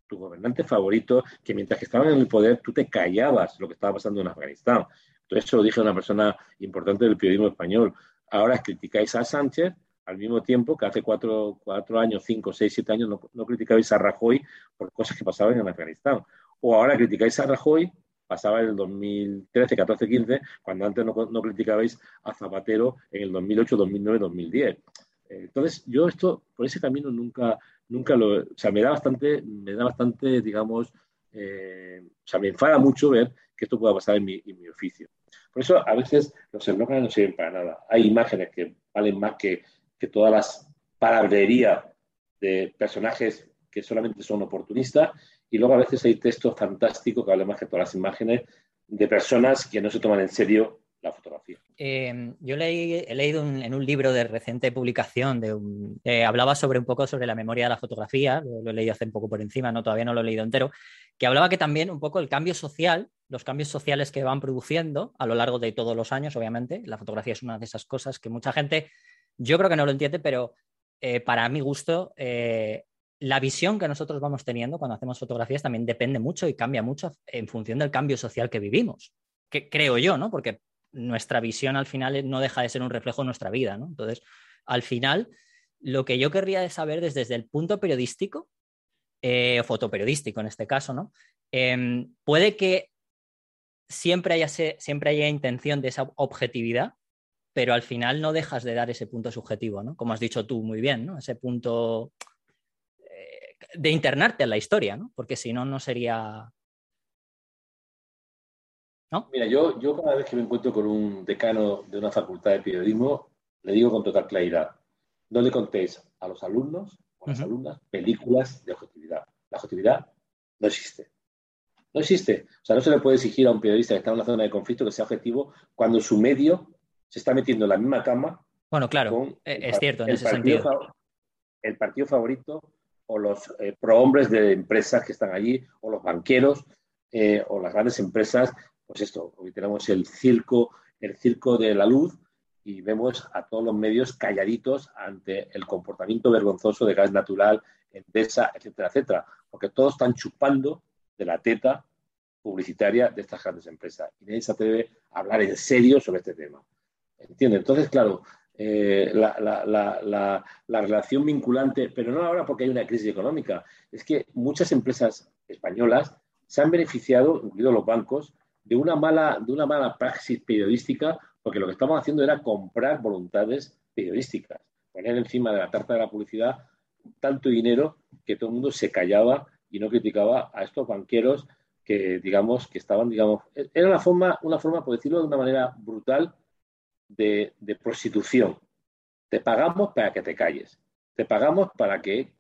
tu gobernante favorito, que mientras que estaban en el poder tú te callabas lo que estaba pasando en Afganistán. Entonces, eso lo dije a una persona importante del periodismo español. Ahora criticáis a Sánchez al mismo tiempo que hace cuatro, cuatro años, cinco, seis, siete años no, no criticabais a Rajoy por cosas que pasaban en Afganistán. O ahora criticáis a Rajoy, pasaba en el 2013, 14, 15, cuando antes no, no criticabais a Zapatero en el 2008, 2009, 2010. Entonces, yo esto, por ese camino nunca, nunca lo, o sea, me da bastante, me da bastante, digamos, eh, o sea, me enfada mucho ver que esto pueda pasar en mi, oficio. Por eso a veces los eslóganes no sirven para nada. Hay imágenes que valen más que, que todas las palabrerías de personajes que solamente son oportunistas y luego a veces hay textos fantásticos que valen más que todas las imágenes de personas que no se toman en serio la fotografía. Eh, yo leí, he leído en un libro de reciente publicación, de hablaba sobre un poco sobre la memoria de la fotografía, lo, he leído hace un poco por encima, no todavía no lo he leído entero, que hablaba que también un poco el cambio social, los cambios sociales que van produciendo a lo largo de todos los años, obviamente, la fotografía es una de esas cosas que mucha gente, yo creo que no lo entiende, pero eh, para mi gusto, eh, la visión que nosotros vamos teniendo cuando hacemos fotografías también depende mucho y cambia mucho en función del cambio social que vivimos. Que creo yo, ¿no? Porque nuestra visión al final no deja de ser un reflejo de nuestra vida, ¿no? Entonces, al final, lo que yo querría saber desde, el punto periodístico, eh, o fotoperiodístico en este caso, ¿no? Em, puede que siempre haya, siempre haya intención de esa objetividad, pero al final no dejas de dar ese punto subjetivo, ¿no? Como has dicho tú muy bien, ¿no? Ese punto eh, de internarte en la historia, ¿no? Porque si no, no sería Mira, yo, yo cada vez que me encuentro con un decano de una facultad de periodismo, le digo con total claridad, no le contéis a los alumnos o a las alumnas películas de objetividad. La objetividad no existe. No existe. O sea, no se le puede exigir a un periodista que está en una zona de conflicto que sea objetivo cuando su medio se está metiendo en la misma cama. Bueno, claro, e, es cierto en ese sentido. El partido favorito o los eh, prohombres de empresas que están allí, o los banqueros, eh, o las grandes empresas pues esto, hoy tenemos el circo, el circo de la luz y vemos a todos los medios calladitos ante el comportamiento vergonzoso de gas natural, Endesa, etcétera, etcétera, porque todos están chupando de la teta publicitaria de estas grandes empresas y nadie se atreve a hablar en serio sobre este tema. ¿Entiende? Entonces, claro, eh, la, relación vinculante, pero no ahora porque hay una crisis económica, es que muchas empresas españolas se han beneficiado, incluidos los bancos, de una mala, de una mala praxis periodística, porque lo que estamos haciendo era comprar voluntades periodísticas, poner encima de la tarta de la publicidad tanto dinero que todo el mundo se callaba y no criticaba a estos banqueros que, digamos, que estaban, digamos, era una forma, una forma, por decirlo de una manera brutal, de, prostitución. Te pagamos para que te calles. Te pagamos para que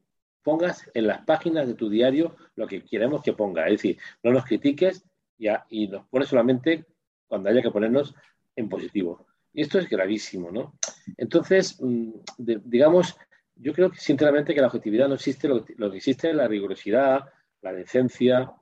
pongas en las páginas de tu diario lo que queremos que ponga. Es decir, no nos critiques y, nos pone solamente cuando haya que ponernos en positivo. Y esto es gravísimo, ¿no? Entonces, mm, digamos, yo creo que sinceramente que la objetividad no existe, lo, que existe es la rigurosidad, la decencia,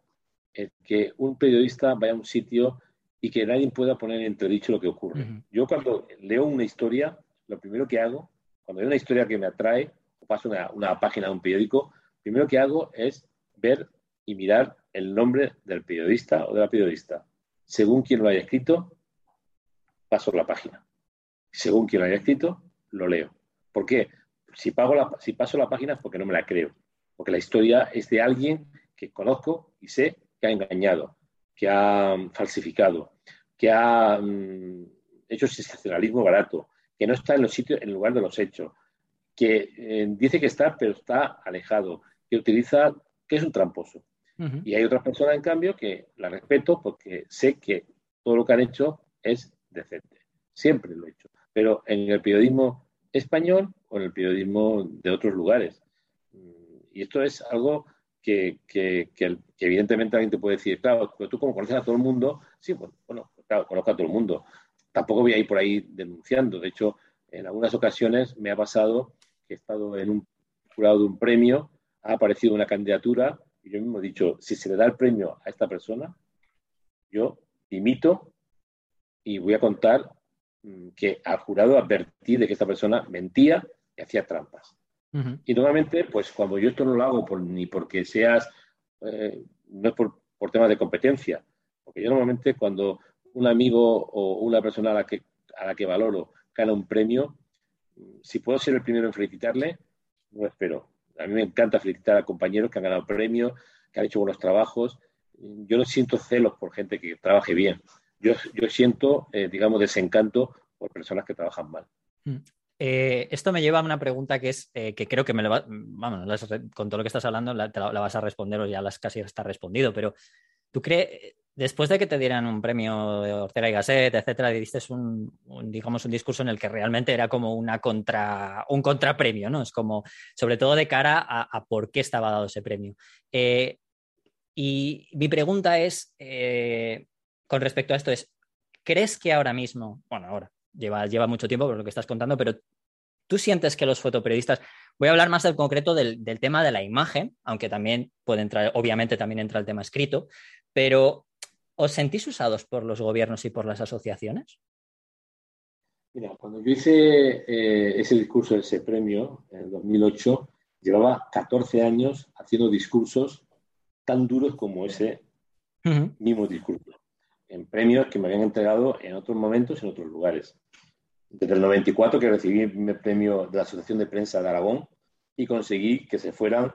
que un periodista vaya a un sitio y que nadie pueda poner en entredicho lo que ocurre. Yo cuando leo una historia, lo primero que hago, cuando veo una historia que me atrae, o paso una, una página de un periódico, lo primero que hago es ver y mirar el nombre del periodista o de la periodista. Según quien lo haya escrito, paso la página. Según quien lo haya escrito, lo leo. ¿Por qué? Si, pago la, si paso la página es porque no me la creo. Porque la historia es de alguien que conozco y sé que ha engañado, que ha falsificado, que ha mm, hecho sensacionalismo barato, que no está en los sitios, en el lugar de los hechos, que eh, dice que está, pero está alejado, que utiliza, que es un tramposo. Y hay otras personas, en cambio, que la respeto porque sé que todo lo que han hecho es decente. Siempre lo he hecho. Pero en el periodismo español o en el periodismo de otros lugares. Y esto es algo que, evidentemente alguien te puede decir, claro, pero tú como conoces a todo el mundo, sí, bueno, claro, conozco a todo el mundo. Tampoco voy a ir por ahí denunciando. De hecho, en algunas ocasiones me ha pasado que he estado en un jurado de un premio, ha aparecido una candidatura yo mismo he dicho, si se le da el premio a esta persona, yo imito y voy a contar mm, que al jurado advertí de que esta persona mentía y hacía trampas. Y normalmente, pues cuando yo esto no lo hago ni porque seas, eh, no es por, por temas de competencia, porque yo normalmente cuando un amigo o una persona a la que, a la que valoro gana un premio, mm, si puedo ser el primero en felicitarle, no espero a mí me encanta felicitar a compañeros que han ganado premios, que han hecho buenos trabajos. Yo no siento celos por gente que trabaje bien. Yo, yo siento, eh, digamos, desencanto por personas que trabajan mal. Eh, esto me lleva a una pregunta que es eh, que creo que me lo va, vamos, con todo lo que estás hablando la, la, vas a responder o ya las casi está respondido, pero ¿tú crees, después de que te dieran un premio de Ortega y Gasset, etcétera, diste un, digamos, un discurso en el que realmente era como una contra, un contrapremio, ¿no? Es como, sobre todo de cara a, por qué estaba dado ese premio. Eh, y mi pregunta es, con respecto a esto, es, ¿crees que ahora mismo, bueno, ahora, lleva, lleva mucho tiempo por lo que estás contando, pero tú sientes que los fotoperiodistas, voy a hablar más del concreto del, del tema de la imagen, aunque también puede entrar, obviamente también entra el tema escrito, pero ¿os sentís usados por los gobiernos y por las asociaciones? Mira, cuando yo hice eh, ese discurso, ese premio, en el 2008, llevaba 14 años haciendo discursos tan duros como ese mismo discurso, en premios que me habían entregado en otros momentos, en otros lugares. Desde el 94 que recibí el premio de la Asociación de Prensa de Aragón y conseguí que se fueran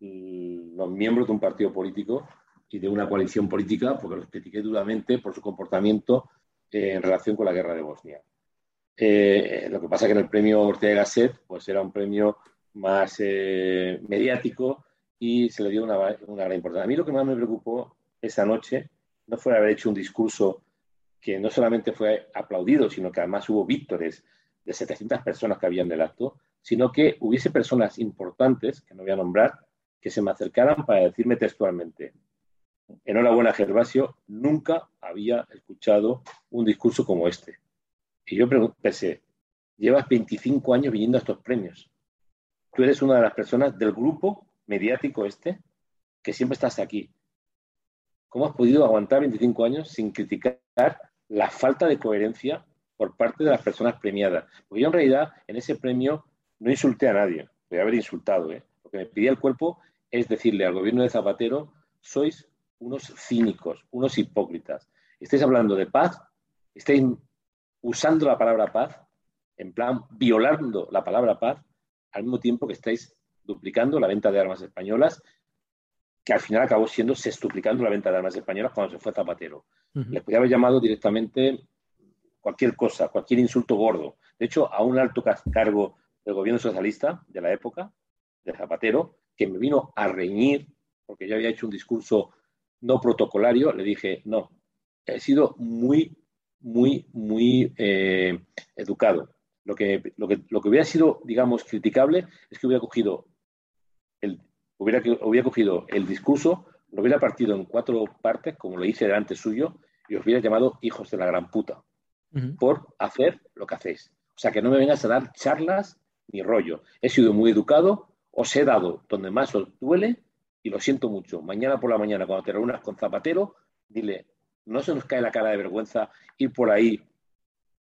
los miembros de un partido político y de una coalición política, porque los critiqué duramente por su comportamiento eh, en relación con la guerra de Bosnia. Eh, lo que pasa es que en el premio Ortega Gasset pues era un premio más eh, mediático y se le dio una, una, gran importancia. A mí lo que más me preocupó esa noche no fue haber hecho un discurso que no solamente fue aplaudido, sino que además hubo víctores de 700 personas que habían del acto, sino que hubiese personas importantes, que no voy a nombrar, que se me acercaran para decirme textualmente, enhorabuena Gervasio, nunca había escuchado un discurso como este. Y yo pensé, llevas 25 años viniendo a estos premios. Tú eres una de las personas del grupo mediático este que siempre estás aquí. ¿Cómo has podido aguantar 25 años sin criticar la falta de coherencia por parte de las personas premiadas? Porque yo en realidad en ese premio no insulté a nadie, podría haber insultado. ¿eh? Lo que me pedía el cuerpo es decirle al gobierno de Zapatero, sois unos cínicos, unos hipócritas. Estáis hablando de paz, estáis usando la palabra paz, en plan violando la palabra paz, al mismo tiempo que estáis duplicando la venta de armas españolas, que al final acabó siendo sextuplicando la venta de armas españolas cuando se fue Zapatero. Le podía haber llamado directamente cualquier cosa, cualquier insulto gordo. De hecho, a un alto cargo del gobierno socialista de la época, de Zapatero, que me vino a reñir porque yo había hecho un discurso no protocolario, le dije, no, he sido muy, muy, muy eh, educado. Lo que, lo, que, lo que hubiera sido, digamos, criticable es que hubiera cogido el, hubiera, hubiera cogido el discurso, lo hubiera partido en cuatro partes, como lo hice delante suyo, y os hubiera llamado hijos de la gran puta, por hacer lo que hacéis. O sea, que no me vengas a dar charlas ni rollo. He sido muy educado, os he dado donde más os duele y lo siento mucho. Mañana por la mañana, cuando te reúnas con Zapatero, dile, no se nos cae la cara de vergüenza ir por ahí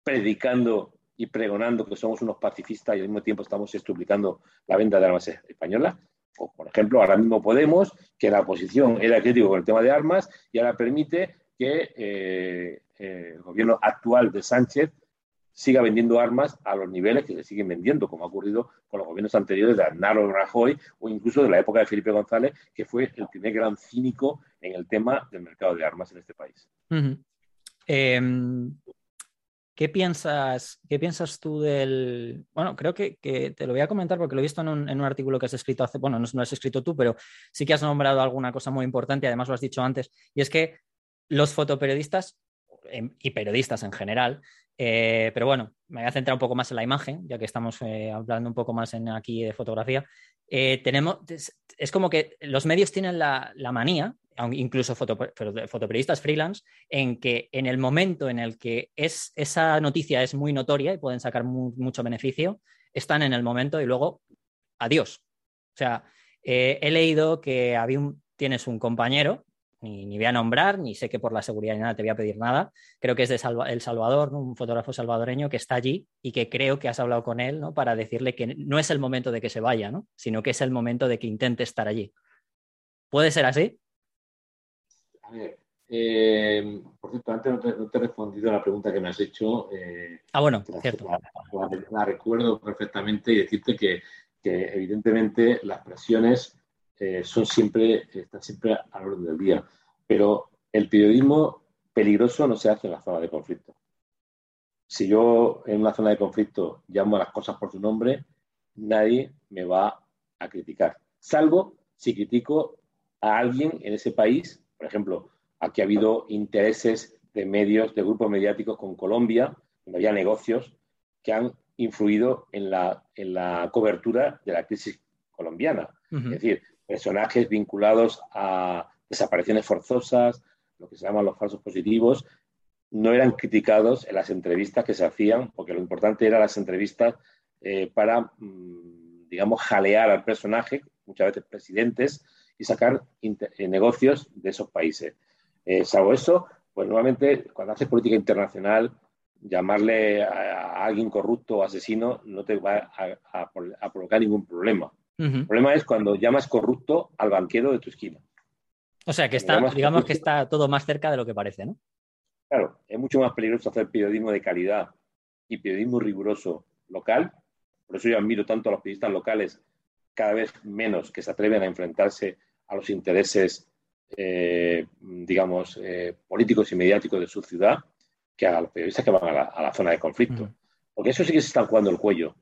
predicando y pregonando que somos unos pacifistas y al mismo tiempo estamos explicando la venta de armas españolas. O, por ejemplo, ahora mismo Podemos, que la oposición era crítico con el tema de armas y ahora permite que eh, eh, el gobierno actual de Sánchez siga vendiendo armas a los niveles que se siguen vendiendo, como ha ocurrido con los gobiernos anteriores de Aznar Rajoy o incluso de la época de Felipe González, que fue el primer gran cínico en el tema del mercado de armas en este país. ¿Qué, piensas, ¿Qué piensas tú del...? Bueno, creo que, te lo voy a comentar porque lo he visto en un, artículo que has escrito hace... Bueno, no, no has escrito tú, pero sí que has nombrado alguna cosa muy importante, además lo has dicho antes, y es que los fotoperiodistas em, y periodistas en general eh, pero bueno, me voy a centrar un poco más en la imagen, ya que estamos eh, hablando un poco más en, aquí de fotografía. Eh, tenemos, es, como que los medios tienen la, manía, incluso fotoperiodistas freelance, en que en el momento en el que es, esa noticia es muy notoria y pueden sacar mucho beneficio, están en el momento y luego, adiós. O sea, he leído que había un, tienes un compañero ni, voy a nombrar, ni sé que por la seguridad ni nada te voy a pedir nada. Creo que es de El Salvador, un fotógrafo salvadoreño que está allí y que creo que has hablado con él ¿no? para decirle que no es el momento de que se vaya, ¿no? sino que es el momento de que intente estar allí. ¿Puede ser así? A ver, eh, por cierto, antes no te, he respondido a la pregunta que me has hecho. Eh, ah, bueno, cierto. La, recuerdo perfectamente y decirte que, que evidentemente las presiones eh, son siempre, están siempre a orden del día. Pero el periodismo peligroso no se hace en la zona de conflicto. Si yo en una zona de conflicto llamo a las cosas por su nombre, nadie me va a criticar. Salvo si critico a alguien en ese país, por ejemplo, aquí ha habido intereses de medios, de grupos mediáticos con Colombia, donde había negocios que han influido en la, en la cobertura de la crisis colombiana. Es decir, personajes vinculados a desapariciones forzosas, lo que se llaman los falsos positivos, no eran criticados en las entrevistas que se hacían, porque lo importante eran las entrevistas eh, para, mm, digamos, jalear al personaje, muchas veces presidentes, y sacar eh, negocios de esos países. Eh, salvo eso, pues nuevamente cuando haces política internacional, llamarle a, alguien corrupto o asesino no te va a, provocar ningún problema. El problema es cuando llamas corrupto al banquero de tu esquina. O sea, que está, digamos que está todo más cerca de lo que parece, ¿no? Claro, es mucho más peligroso hacer periodismo de calidad y periodismo riguroso local. Por eso yo admiro tanto a los periodistas locales, cada vez menos que se atreven a enfrentarse a los intereses, eh, digamos, eh, políticos y mediáticos de su ciudad, que a los periodistas que van a la, zona de conflicto. Porque eso sí que se están jugando el cuello.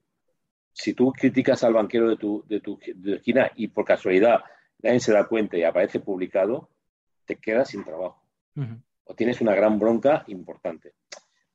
Si tú criticas al banquero de tu, de tu, esquina y por casualidad nadie se da cuenta y aparece publicado, te quedas sin trabajo o tienes una gran bronca importante.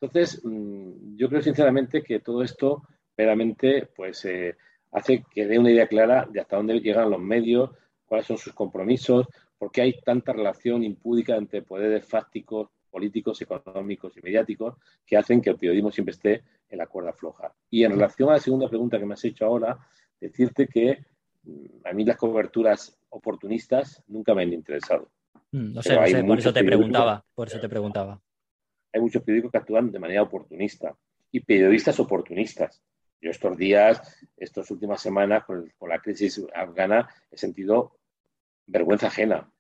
Entonces, mm, yo creo sinceramente que todo esto veramente pues, eh, hace que dé una idea clara de hasta dónde llegan los medios, cuáles son sus compromisos, por qué hay tanta relación impúdica entre poderes fácticos, políticos, económicos y mediáticos que hacen que el periodismo siempre esté en la cuerda floja. Y en relación a la segunda pregunta que me has hecho ahora, decirte que mm, a mí las coberturas oportunistas nunca me han interesado. Mm, no sé, por eso te preguntaba, por eso te preguntaba. Hay muchos periódicos que actúan de manera oportunista y periodistas oportunistas. Yo estos días, estas últimas semanas, con, la crisis afgana, he sentido vergüenza ajena.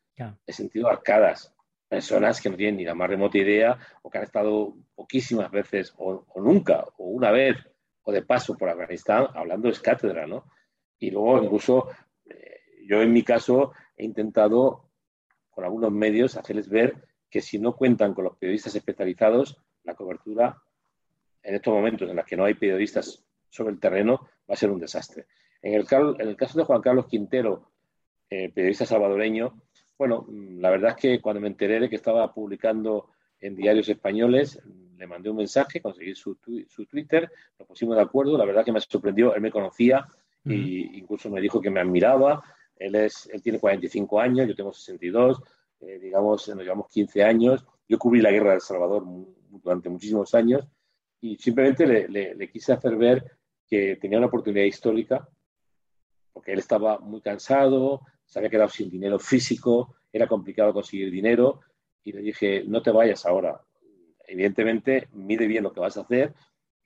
He sentido arcadas. Personas que no tienen ni la más remota idea o que han estado poquísimas veces o, nunca, o una vez, o de paso por Afganistán, hablando de cátedra, ¿no? Y luego incluso eh, yo en mi caso he intentado con algunos medios, hacerles ver que si no cuentan con los periodistas especializados, la cobertura en estos momentos en los que no hay periodistas sobre el terreno va a ser un desastre. En el, en el caso de Juan Carlos Quintero, eh, periodista salvadoreño, bueno, mm, la verdad es que cuando me enteré de que estaba publicando en diarios españoles, le mandé un mensaje, conseguí su, su Twitter, nos pusimos de acuerdo, la verdad que me sorprendió, él me conocía e incluso me dijo que me admiraba, él, es, él tiene 45 años, yo tengo 62, eh, digamos, nos llevamos 15 años. Yo cubrí la guerra de El Salvador durante muchísimos años y simplemente le, quise hacer ver que tenía una oportunidad histórica porque él estaba muy cansado, se había quedado sin dinero físico, era complicado conseguir dinero y le dije, no te vayas ahora. Evidentemente, mide bien lo que vas a hacer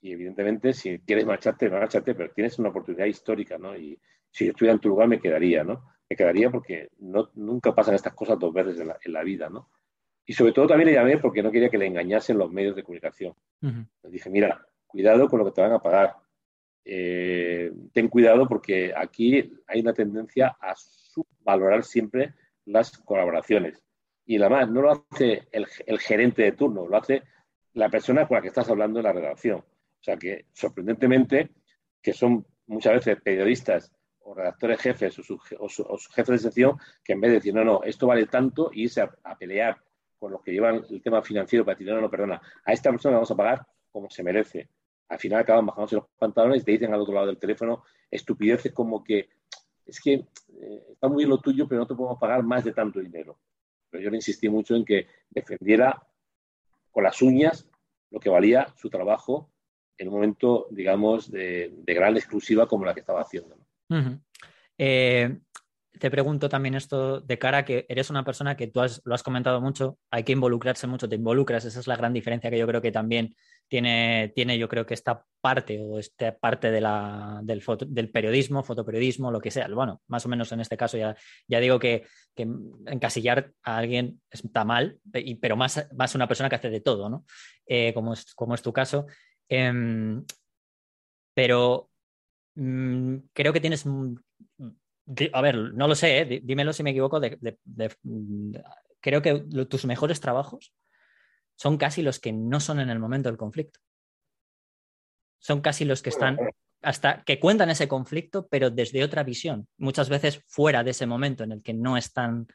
y evidentemente si quieres marcharte, marcharte, pero tienes una oportunidad histórica, ¿no? Y si yo estuviera en tu lugar me quedaría, ¿no? Me quedaría porque no, nunca pasan estas cosas dos veces en la, vida, ¿no? Y sobre todo también le llamé porque no quería que le engañasen los medios de comunicación. Le dije, mira, cuidado con lo que te van a pagar. Eh, ten cuidado porque aquí hay una tendencia a valorar siempre las colaboraciones. Y además, no lo hace el, gerente de turno, lo hace la persona con la que estás hablando en la redacción. O sea que, sorprendentemente, que son muchas veces periodistas o redactores jefes o jefes de sección que en vez de decir, no, no, esto vale tanto y irse a, pelear con los que llevan el tema financiero para decir, no, no, perdona, a esta persona vamos a pagar como se merece. Al final acaban bajándose los pantalones y te dicen al otro lado del teléfono estupideces como que es que eh, está muy bien lo tuyo, pero no te podemos pagar más de tanto dinero. Pero yo le insistí mucho en que defendiera con las uñas lo que valía su trabajo en un momento, digamos, de, gran exclusiva como la que estaba haciendo. Eh, te pregunto también esto de cara a que eres una persona que tú lo has comentado mucho, hay que involucrarse mucho, te involucras, esa es la gran diferencia que yo creo que también tiene, tiene yo creo que esta parte o esta parte del, del, periodismo, fotoperiodismo, lo que sea. Bueno, más o menos en este caso ya, ya digo que, encasillar a alguien está mal, pero más, más una persona que hace de todo, ¿no? Eh, como, es, como es tu caso. Em, pero Mm, creo que tienes. A ver, no lo sé, ¿eh? dímelo si me equivoco. Mm, creo que tus mejores trabajos son casi los que no son en el momento del conflicto. Son casi los que están hasta que cuentan ese conflicto, pero desde otra visión, muchas veces fuera de ese momento en el que no están,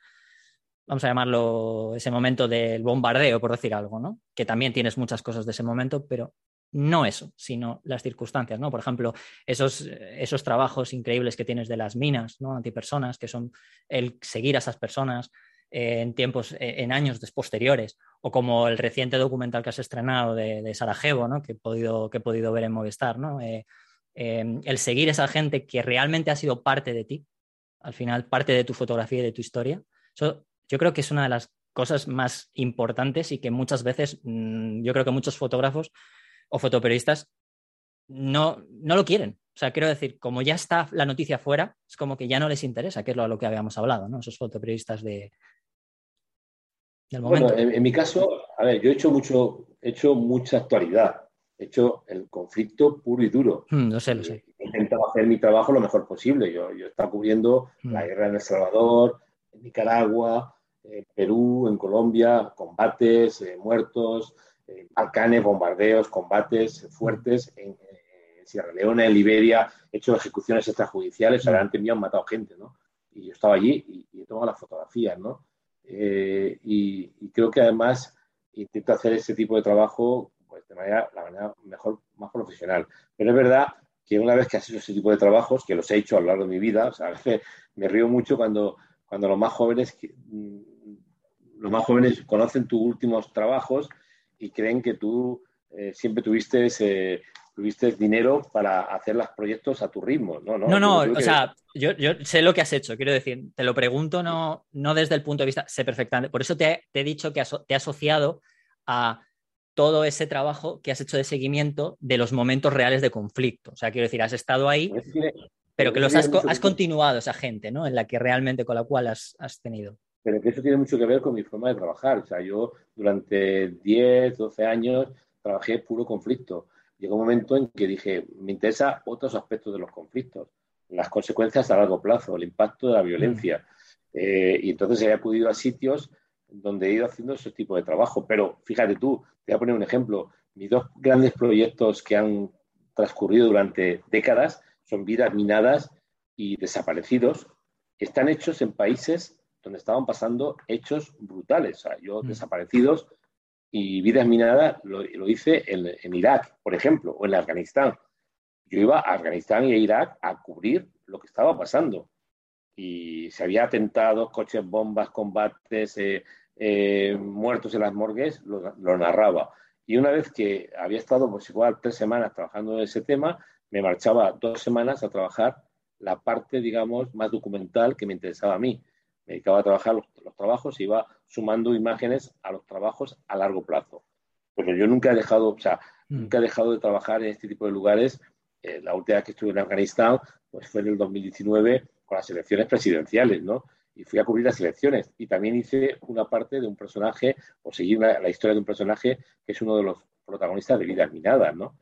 vamos a llamarlo, ese momento del bombardeo, por decir algo, ¿no? Que también tienes muchas cosas de ese momento, pero no eso, sino las circunstancias, ¿no? Por ejemplo, esos, esos trabajos increíbles que tienes de las minas, ¿no? Antipersonas, que son el seguir a esas personas, en tiempos, en años posteriores, o como el reciente documental que has estrenado de, Sarajevo, ¿no? que, he podido, que he podido ver en Movistar, ¿no? el seguir esa gente que realmente ha sido parte de ti, al final parte de tu fotografía y de tu historia, eso yo creo que es una de las cosas más importantes y que muchas veces mm, yo creo que muchos fotógrafos o fotoperiodistas no, no lo quieren. O sea, quiero decir, como ya está la noticia fuera, es como que ya no les interesa, que es lo, a lo que habíamos hablado, ¿no? Esos fotoperiodistas de, del momento. Bueno, en, mi caso, a ver, yo he hecho mucho, he hecho mucha actualidad, he hecho el conflicto puro y duro. Mm, lo sé, lo sé. He intentado hacer mi trabajo lo mejor posible. Yo, yo he estado cubriendo mm. la guerra en El Salvador, en Nicaragua, en Perú, en Colombia, combates, eh, muertos, eh, Balcanes, bombardeos, combates fuertes en, Sierra Leona, en Liberia, he hecho ejecuciones extrajudiciales, o sea, antes me han matado gente, ¿no? Y yo estaba allí y, he tomado las fotografías, ¿no? Eh, y, creo que además intento hacer ese tipo de trabajo pues, de manera, la mejor, más profesional. Pero es verdad que una vez que has hecho ese tipo de trabajos, que los he hecho a lo largo de mi vida, o sea, *laughs* a veces me río mucho cuando, cuando los más jóvenes mm, los más jóvenes conocen tus últimos trabajos y creen que tú eh, siempre tuviste, tuviste dinero para hacer los proyectos a tu ritmo. No, no, no, o sea, yo, sé lo que has hecho, quiero decir, te lo pregunto no, no desde el punto de vista, sé perfectamente, por eso te, he dicho que te he asociado a todo ese trabajo que has hecho de seguimiento de los momentos reales de conflicto. O sea, quiero decir, has estado ahí, pero que los has, has continuado esa gente, ¿no? En la que realmente con la cual has, has tenido pero que eso tiene mucho que ver con mi forma de trabajar. O sea, yo durante 10, 12 años trabajé puro conflicto. Llegó un momento en que dije, me interesa otros aspectos de los conflictos, las consecuencias a largo plazo, el impacto de la violencia. Eh, y entonces he acudido a sitios donde he ido haciendo ese tipo de trabajo. Pero fíjate tú, te voy a poner un ejemplo. Mis dos grandes proyectos que han transcurrido durante décadas son vidas minadas y desaparecidos. Están hechos en países donde estaban pasando hechos brutales. O sea, yo mm. desaparecidos y vidas minadas lo, hice en, Irak, por ejemplo, o en Afganistán. Yo iba a Afganistán y a Irak a cubrir lo que estaba pasando. Y se había atentados, coches, bombas, combates, eh, eh, muertos en las morgues, lo, lo, narraba. Y una vez que había estado, pues igual, tres semanas trabajando en ese tema, me marchaba dos semanas a trabajar la parte, digamos, más documental que me interesaba a mí me dedicaba a trabajar los, trabajos y iba sumando imágenes a los trabajos a largo plazo. Porque yo nunca he dejado, o sea, mm. nunca he dejado de trabajar en este tipo de lugares. Eh, la última vez que estuve en Afganistán pues fue en el 2019 con las elecciones presidenciales, ¿no? Y fui a cubrir las elecciones. Y también hice una parte de un personaje, o seguí la historia de un personaje que es uno de los protagonistas de Vidas Minadas, ¿no?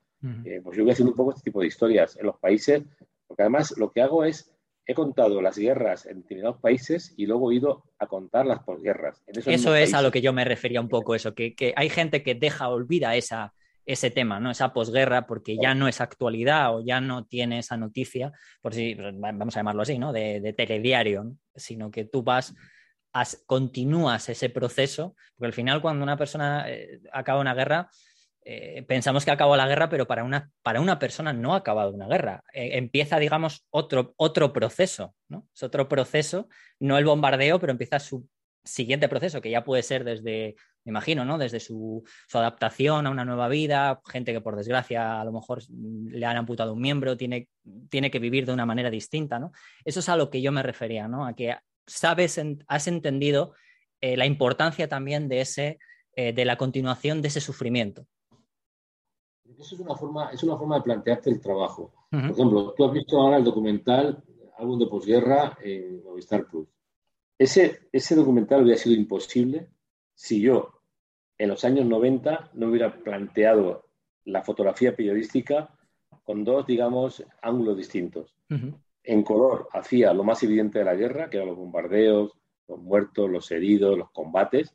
Eh, pues yo voy haciendo un poco este tipo de historias en los países, porque además lo que hago es he contado las guerras en determinados países y luego he ido a contar las posguerras. eso es a lo que yo me refería un poco, eso, que, hay gente que deja, olvida esa, ese tema, ¿no? Esa posguerra, porque ya no es actualidad o ya no tiene esa noticia, por si, pues, vamos a llamarlo así, ¿no? De, telediario, sino que tú vas, continúas ese proceso, porque al final cuando una persona eh, acaba una guerra, eh, pensamos que acabó la guerra, pero para una, para una persona no ha acabado una guerra. Eh, empieza, digamos, otro, otro proceso, ¿no? Es otro proceso, no el bombardeo, pero empieza su siguiente proceso, que ya puede ser desde, me imagino, ¿no? Desde su, adaptación a una nueva vida, gente que por desgracia a lo mejor le han amputado un miembro, tiene, tiene que vivir de una manera distinta, ¿no? Eso es a lo que yo me refería, ¿no? A que sabes, has entendido eh, la importancia también de ese, de la continuación de ese sufrimiento. Eso es una forma, es una forma de plantearte el trabajo. Por ejemplo, tú has visto ahora el documental Álbum de posguerra en Movistar Plus. Ese, ese documental hubiera sido imposible si yo, en los años 90, no hubiera planteado la fotografía periodística con dos, digamos, ángulos distintos. En color hacía lo más evidente de la guerra, que eran los bombardeos, los muertos, los heridos, los combates,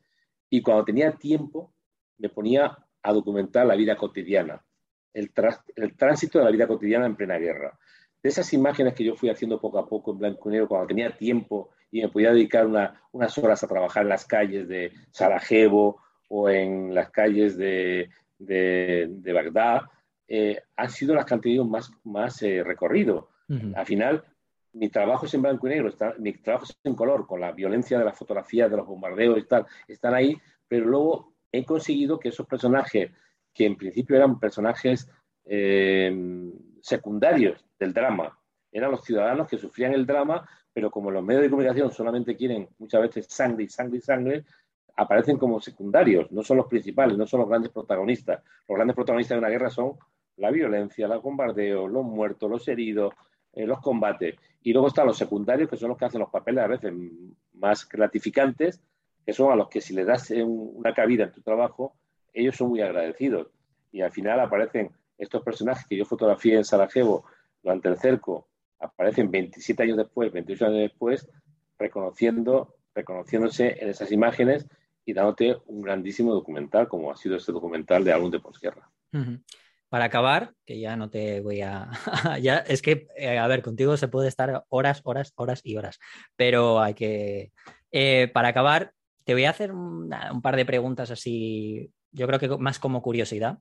y cuando tenía tiempo me ponía a documentar la vida cotidiana, el, tránsito de la vida cotidiana en plena guerra. De esas imágenes que yo fui haciendo poco a poco en blanco y negro cuando tenía tiempo y me podía dedicar unas horas a trabajar en las calles de Sarajevo o en las calles de, Bagdad, eh, han sido las que han tenido más, más eh, recorrido. Al final, mi trabajo es en blanco y negro, está, mi trabajo es en color, con la violencia de las fotografías, de los bombardeos y tal, están ahí, pero luego he conseguido que esos personajes, que en principio eran personajes eh, secundarios del drama, eran los ciudadanos que sufrían el drama, pero como los medios de comunicación solamente quieren muchas veces sangre y sangre y sangre, aparecen como secundarios, no son los principales, no son los grandes protagonistas. Los grandes protagonistas de una guerra son la violencia, los bombardeos, los muertos, los heridos, eh, los combates. Y luego están los secundarios, que son los que hacen los papeles a veces más gratificantes, que son a los que si le das una cabida en tu trabajo, ellos son muy agradecidos. Y al final aparecen estos personajes que yo fotografié en Sarajevo durante el cerco, aparecen 27 años después, 28 años después, reconociendo, reconociéndose en esas imágenes y dándote un grandísimo documental, como ha sido este documental de álbum de posguerra. Para acabar, que ya no te voy a... *laughs* ya, es que, eh, a ver, contigo se puede estar horas, horas, horas y horas, pero hay que... Eh, para acabar, te voy a hacer un, par de preguntas así, yo creo que más como curiosidad.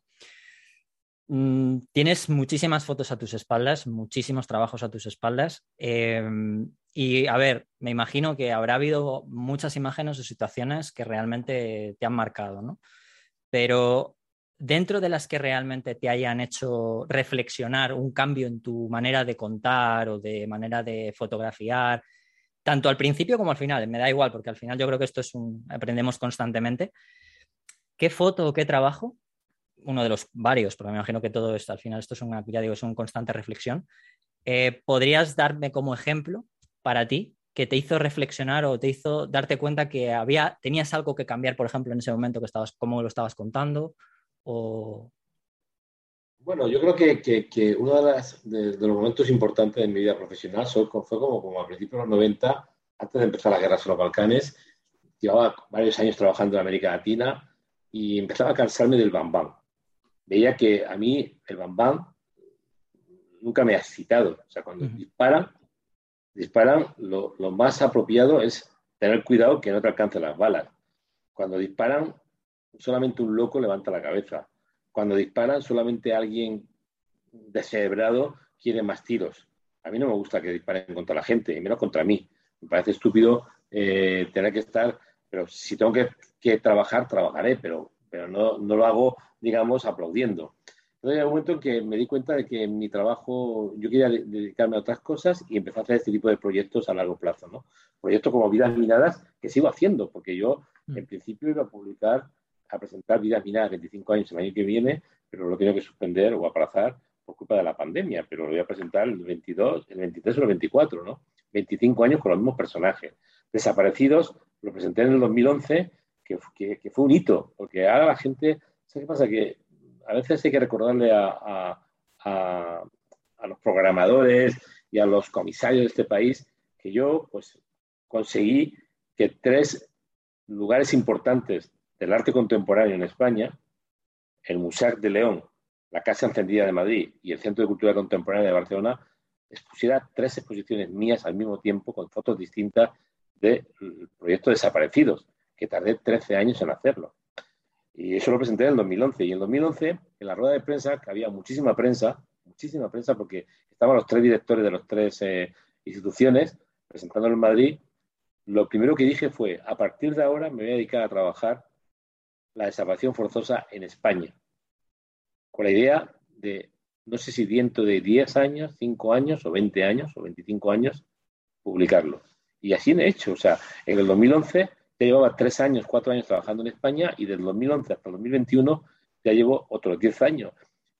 Mm, tienes muchísimas fotos a tus espaldas, muchísimos trabajos a tus espaldas. Em, y a ver, me imagino que habrá habido muchas imágenes o situaciones que realmente te han marcado, ¿no? Pero dentro de las que realmente te hayan hecho reflexionar un cambio en tu manera de contar o de manera de fotografiar, tanto al principio como al final, me da igual, porque al final yo creo que esto es un, aprendemos constantemente. ¿Qué foto o qué trabajo? Uno de los varios, porque me imagino que todo esto, al final esto es una, ya digo, es una constante reflexión. Eh, ¿Podrías darme como ejemplo para ti que te hizo reflexionar o te hizo darte cuenta que había, tenías algo que cambiar, por ejemplo, en ese momento que estabas, cómo lo estabas contando, o... Bueno, yo creo que, uno de, las, de, los momentos importantes de mi vida profesional fue, como, como a principios de los 90, antes de empezar la guerra sobre los Balcanes, llevaba varios años trabajando en América Latina y empezaba a cansarme del bambán. Veía que a mí el bambán nunca me ha excitado. O sea, cuando disparan, disparan, lo, lo, más apropiado es tener cuidado que no te alcancen las balas. Cuando disparan, solamente un loco levanta la cabeza. Cuando disparan, solamente alguien descerebrado quiere más tiros. A mí no me gusta que disparen contra la gente, y menos contra mí. Me parece estúpido eh, tener que estar, pero si tengo que, trabajar, trabajaré, pero, pero no, no, lo hago, digamos, aplaudiendo. Entonces, hay un momento en que me di cuenta de que en mi trabajo yo quería dedicarme a otras cosas y empecé a hacer este tipo de proyectos a largo plazo, ¿no? Proyectos como Vidas Minadas que sigo haciendo, porque yo mm. en principio iba a publicar a presentar Vidas Minadas 25 años el año que viene, pero lo tengo que suspender o aplazar por culpa de la pandemia, pero lo voy a presentar el 22, el 23 o el 24, ¿no? 25 años con los mismos personajes. Desaparecidos, lo presenté en el 2011, que, que, fue un hito, porque ahora la gente, ¿sabes qué pasa? Que a veces hay que recordarle a, a, a los programadores y a los comisarios de este país que yo, pues, conseguí que tres lugares importantes del arte contemporáneo en España, el Museo de León, la Casa Encendida de Madrid y el Centro de Cultura Contemporánea de Barcelona expusiera tres exposiciones mías al mismo tiempo con fotos distintas del proyecto Desaparecidos, que tardé 13 años en hacerlo. Y eso lo presenté en el 2011. Y en el 2011, en la rueda de prensa, que había muchísima prensa, muchísima prensa, porque estaban los tres directores de las tres eh, instituciones presentándolo en Madrid, lo primero que dije fue, a partir de ahora me voy a dedicar a trabajar la desaparición forzosa en España, con la idea de, no sé si dentro de 10 años, 5 años o 20 años o 25 años, publicarlo. Y así he hecho. O sea, en el 2011 ya llevaba 3 años, 4 años trabajando en España y del 2011 hasta el 2021 ya llevo otros 10 años.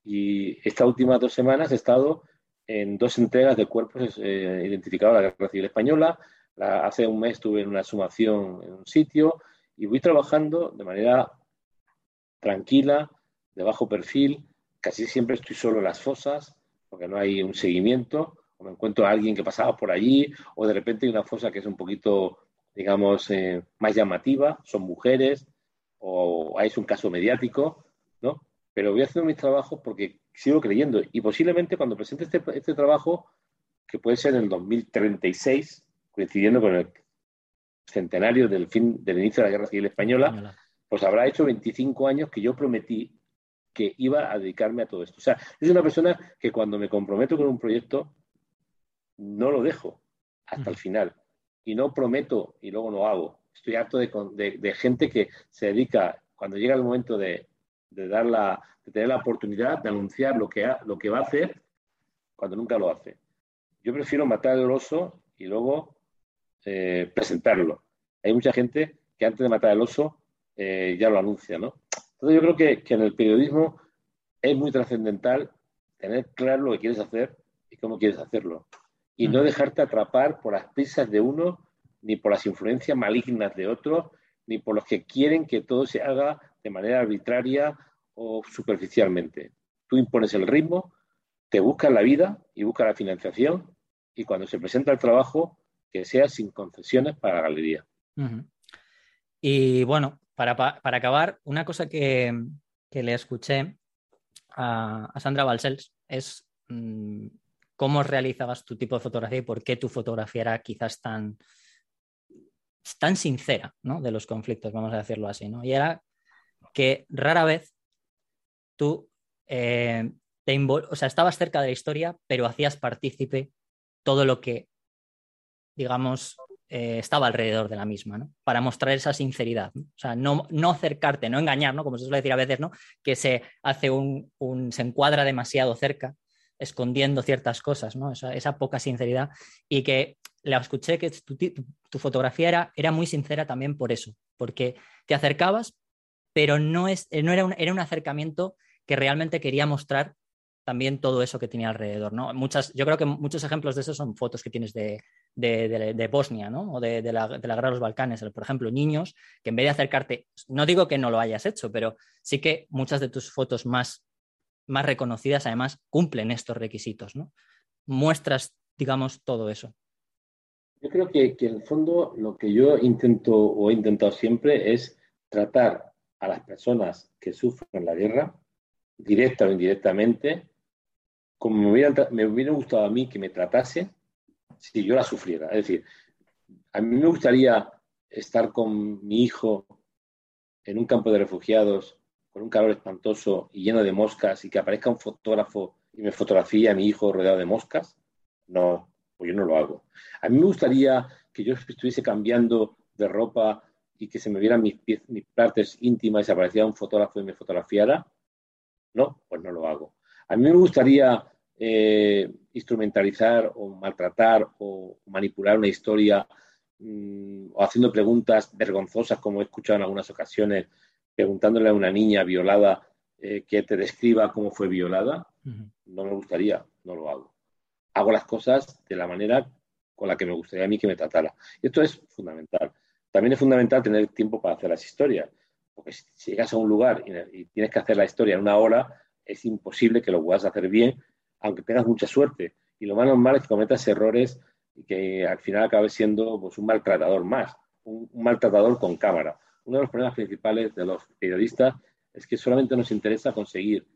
Y estas últimas dos semanas he estado en dos entregas de cuerpos eh, identificados de la Guerra Civil Española. hace un mes estuve en una sumación en un sitio y voy trabajando de manera tranquila, de bajo perfil, casi siempre estoy solo en las fosas, porque no hay un seguimiento, o me encuentro a alguien que pasaba por allí, o de repente hay una fosa que es un poquito, digamos, eh, más llamativa, son mujeres, o es un caso mediático, ¿no? Pero voy haciendo mis trabajos porque sigo creyendo, y posiblemente cuando presente este, este trabajo, que puede ser en el 2036, coincidiendo con el centenario del fin del inicio de la Guerra Civil Española, pues habrá hecho 25 años que yo prometí que iba a dedicarme a todo esto. O sea, es una persona que cuando me comprometo con un proyecto, no lo dejo. hasta el final. Y no prometo y luego no hago. Estoy harto de, gente que se dedica, cuando llega el momento de, dar la, de tener la oportunidad de anunciar lo que, lo que va a hacer, cuando nunca lo hace. Yo prefiero matar el oso y luego eh, presentarlo. Hay mucha gente que antes de matar el oso eh, ya lo anuncia, ¿no? Entonces yo creo que, que en el periodismo es muy trascendental tener claro lo que quieres hacer y cómo quieres hacerlo. Y no dejarte atrapar por las prisas de uno, ni por las influencias malignas de otro, ni por los que quieren que todo se haga de manera arbitraria o superficialmente. Tú impones el ritmo, te buscas la vida y buscas la financiación y cuando se presenta el trabajo, que sea sin concesiones para la galería. Y bueno, para, para, acabar, una cosa que, que le escuché a, Sandra Balsels es mm, cómo realizabas tu tipo de fotografía y por qué tu fotografía era quizás tan, tan sincera ¿no? de los conflictos, vamos a decirlo así. ¿no? Y era que rara vez tú eh, te o sea, estabas cerca de la historia, pero hacías partícipe todo lo que, digamos, eh, estaba alrededor de la misma, ¿no? Para mostrar esa sinceridad. O sea, no, no acercarte, no engañar, ¿no? Como se suele decir a veces, ¿no? Que se hace un, se encuadra demasiado cerca, escondiendo ciertas cosas, ¿no? Esa, poca sinceridad. Y que la escuché que tu, fotografía era, era, muy sincera también por eso, porque te acercabas, pero no, es, no era, un, era un acercamiento que realmente quería mostrar también todo eso que tenía alrededor, ¿no? Muchas, yo creo que muchos ejemplos de eso son fotos que tienes de, de, Bosnia. O de, la, guerra de los Balcanes, por ejemplo, niños que en vez de acercarte, no digo que no lo hayas hecho, pero sí que muchas de tus fotos más, más reconocidas además cumplen estos requisitos, ¿no? Muestras, digamos, todo eso. Yo creo que, que en el fondo lo que yo intento o he intentado siempre es tratar a las personas que sufren la guerra, directa o indirectamente, como me hubiera, me hubiera gustado a mí que me tratase si yo la sufriera. Es decir, a mí me gustaría estar con mi hijo en un campo de refugiados con un calor espantoso y lleno de moscas y que aparezca un fotógrafo y me fotografía a mi hijo rodeado de moscas. No, pues yo no lo hago. A mí me gustaría que yo estuviese cambiando de ropa y que se me vieran mis, mis partes íntimas y se apareciera un fotógrafo y me fotografiara. No, pues no lo hago. A mí me gustaría eh, instrumentalizar o maltratar o manipular una historia mm, o haciendo preguntas vergonzosas, como he escuchado en algunas ocasiones, preguntándole a una niña violada eh, que te describa cómo fue violada, no me gustaría, no lo hago. Hago las cosas de la manera con la que me gustaría a mí que me tratara. Y esto es fundamental. También es fundamental tener tiempo para hacer las historias, porque si llegas a un lugar y, y tienes que hacer la historia en una hora, es imposible que lo puedas hacer bien aunque tengas mucha suerte. Y lo más normal es que cometas errores y que al final acabes siendo pues, un maltratador más, un, maltratador con cámara. Uno de los problemas principales de los periodistas es que solamente nos interesa conseguir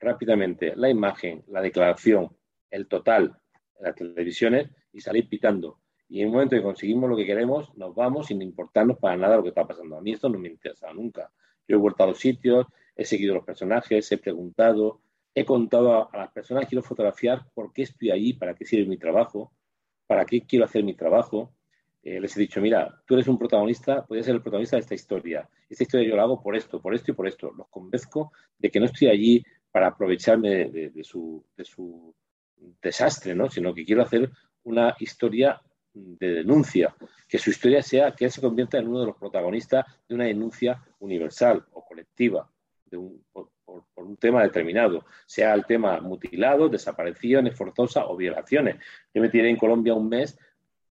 rápidamente la imagen, la declaración, el total en las televisiones y salir pitando. Y en el momento que conseguimos lo que queremos, nos vamos sin importarnos para nada lo que está pasando. A mí esto no me interesa nunca. Yo he vuelto a los sitios, he seguido los personajes, he preguntado, he contado a, las personas que quiero fotografiar por qué estoy allí, para qué sirve mi trabajo, para qué quiero hacer mi trabajo. Eh, les he dicho, mira, tú eres un protagonista, podrías ser el protagonista de esta historia. Esta historia yo la hago por esto, por esto y por esto. Los convenzco de que no estoy allí para aprovecharme de, su, de su desastre, ¿no? sino que quiero hacer una historia de denuncia, que su historia sea que él se convierta en uno de los protagonistas de una denuncia universal o colectiva, de un, por, un tema determinado, sea el tema mutilado, desapariciones forzosas o violaciones. Yo me tiré en Colombia un mes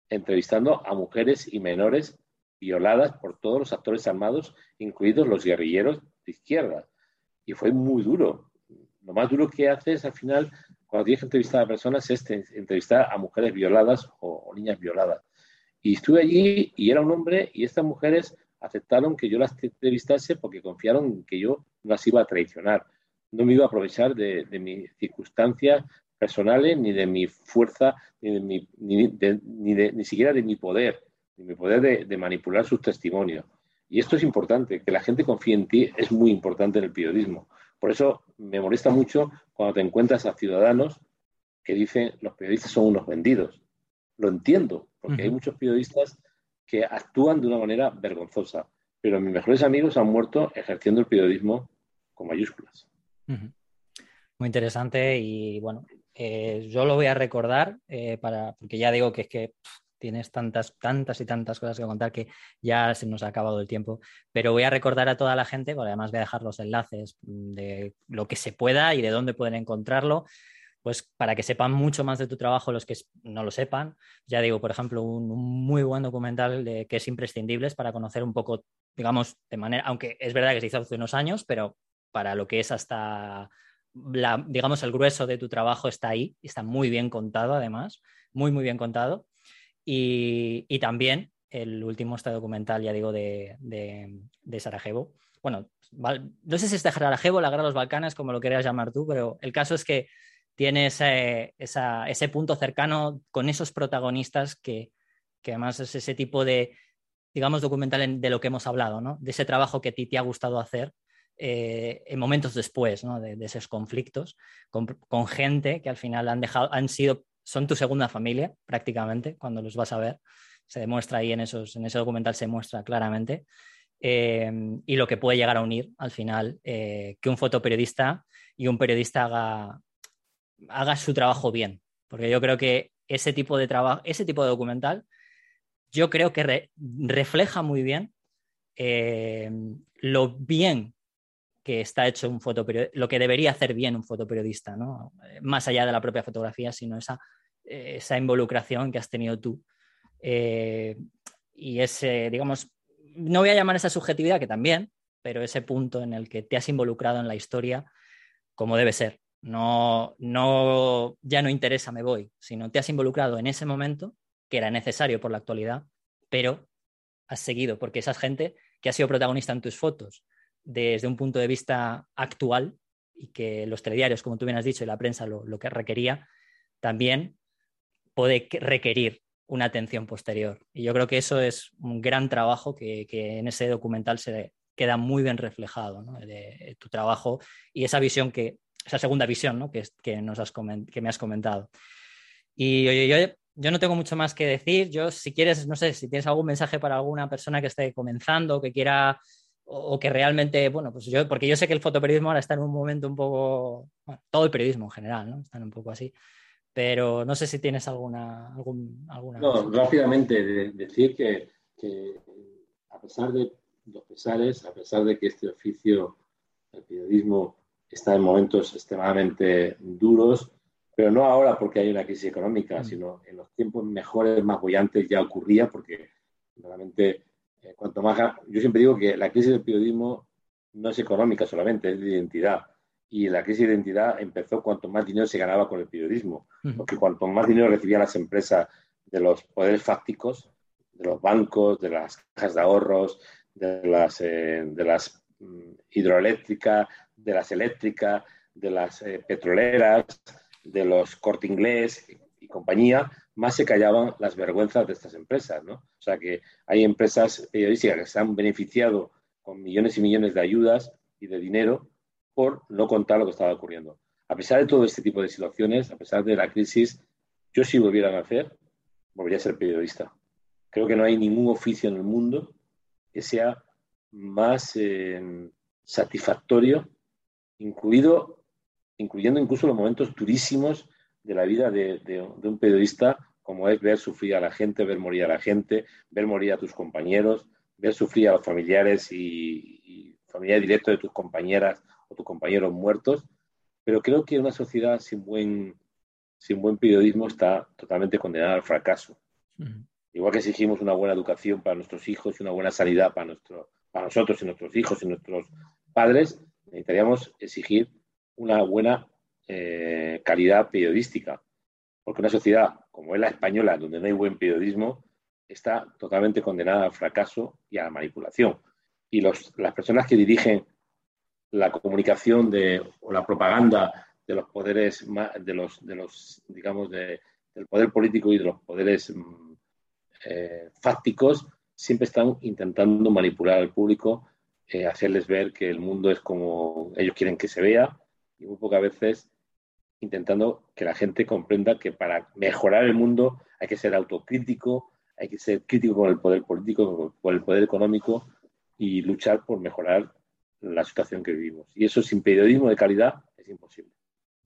entrevistando a mujeres y menores violadas por todos los actores armados, incluidos los guerrilleros de izquierda. Y fue muy duro. Lo más duro que haces al final, cuando tienes que entrevistar a personas, es entrevistar a mujeres violadas o niñas violadas. Y estuve allí y era un hombre y estas mujeres aceptaron que yo las entrevistase porque confiaron que yo no las iba a traicionar. No me iba a aprovechar de, mis circunstancias personales, ni de mi fuerza, ni, de mi, ni, ni, siquiera de mi poder, ni mi poder de, manipular sus testimonios. Y esto es importante, que la gente confíe en ti es muy importante en el periodismo. Por eso me molesta mucho cuando te encuentras a ciudadanos que dicen los periodistas son unos vendidos. Lo entiendo, porque hay muchos periodistas que actúan de una manera vergonzosa, pero mis mejores amigos han muerto ejerciendo el periodismo con mayúsculas. Muy interesante y bueno, eh, yo lo voy a recordar eh, para, porque ya digo que es que tienes tantas, tantas y tantas cosas que contar que ya se nos ha acabado el tiempo. Pero voy a recordar a toda la gente, además voy a dejar los enlaces de lo que se pueda y de dónde pueden encontrarlo, pues para que sepan mucho más de tu trabajo los que no lo sepan. Ya digo, por ejemplo, un, muy buen documental de, que es imprescindible para conocer un poco, digamos, de manera, aunque es verdad que se hizo hace unos años, pero para lo que es hasta la, digamos, el grueso de tu trabajo está ahí, está muy bien contado además, muy, muy bien contado. Y, también el último este documental, ya digo, de, Sarajevo. Bueno, no sé si es de Sarajevo, la guerra de los Balcanes, como lo querías llamar tú, pero el caso es que tiene ese, punto cercano con esos protagonistas que, además es ese tipo de, digamos, documental de lo que hemos hablado, ¿no? De ese trabajo que a ti te ha gustado hacer eh, en momentos después ¿no? de, esos conflictos, con, con, gente que al final han dejado, han sido son tu segunda familia prácticamente cuando los vas a ver. Se demuestra ahí en, esos, en ese documental, se muestra claramente. Eh, y lo que puede llegar a unir al final eh, que un fotoperiodista y un periodista haga, haga su trabajo bien. Porque yo creo que ese tipo de trabajo, ese tipo de documental, yo creo que refleja muy bien eh, lo bien que está hecho un fotoperiodista, lo que debería hacer bien un fotoperiodista, ¿no? Más allá de la propia fotografía, sino esa esa involucración que has tenido tú. Eh, y ese, digamos, no voy a llamar esa subjetividad, que también, pero ese punto en el que te has involucrado en la historia como debe ser. No, no, ya no interesa, me voy, sino te has involucrado en ese momento que era necesario por la actualidad, pero has seguido, porque esa gente que ha sido protagonista en tus fotos desde un punto de vista actual y que los telediarios, como tú bien has dicho, y la prensa lo, lo que requería, también puede requerir una atención posterior. Y yo creo que eso es un gran trabajo que, en ese documental se queda muy bien reflejado, de, tu trabajo y esa visión que, esa segunda visión que, que, nos has que me has comentado. Y yo, yo, no tengo mucho más que decir. Yo, si quieres, no sé, si tienes algún mensaje para alguna persona que esté comenzando, que quiera o, que realmente, bueno, pues yo, porque yo sé que el fotoperiodismo ahora está en un momento un poco, todo el periodismo en general, ¿no? Están un poco así pero no sé si tienes alguna... alguna no, rápidamente decir que, a pesar de los pesares, a pesar de que este oficio, el periodismo, está en momentos extremadamente duros, pero no ahora porque hay una crisis económica, mm. sino en los tiempos mejores, más bollantes ya ocurría, porque realmente eh, cuanto más... Yo siempre digo que la crisis del periodismo no es económica solamente, es de identidad y la crisis de identidad empezó cuanto más dinero se ganaba con el periodismo, porque cuanto más dinero recibían las empresas de los poderes fácticos, de los bancos, de las cajas de ahorros, de las, eh, de las mm, hidroeléctricas, de las eléctricas, de las eh, petroleras, de los corte inglés y compañía, más se callaban las vergüenzas de estas empresas. ¿no? O sea que hay empresas periodísticas que se han beneficiado con millones y millones de ayudas y de dinero por no contar lo que estaba ocurriendo. A pesar de todo este tipo de situaciones, a pesar de la crisis, yo si volviera a nacer, volvería a ser periodista. Creo que no hay ningún oficio en el mundo que sea más eh, satisfactorio, incluido, incluyendo incluso los momentos durísimos de la vida de, un periodista, como es ver sufrir a la gente, ver morir a la gente, ver morir a tus compañeros, ver sufrir a los familiares y, y familiares directos de tus compañeras o tus compañeros muertos, pero creo que una sociedad sin buen, sin buen periodismo está totalmente condenada al fracaso. Igual que exigimos una buena educación para nuestros hijos y una buena sanidad para, nuestro, para nosotros y nuestros hijos y nuestros padres, necesitaríamos exigir una buena eh, calidad periodística. Porque una sociedad como es la española, donde no hay buen periodismo, está totalmente condenada al fracaso y a la manipulación. Y las personas que dirigen la comunicación de, o la propaganda de los poderes, de los, de los digamos, de, del poder político y de los poderes mm, eh, fácticos, siempre están intentando manipular al público, eh, hacerles ver que el mundo es como ellos quieren que se vea, y muy pocas veces intentando que la gente comprenda que para mejorar el mundo hay que ser autocrítico, hay que ser crítico con el poder político, con el poder económico y luchar por mejorar la situación que vivimos. Y eso sin periodismo de calidad es imposible.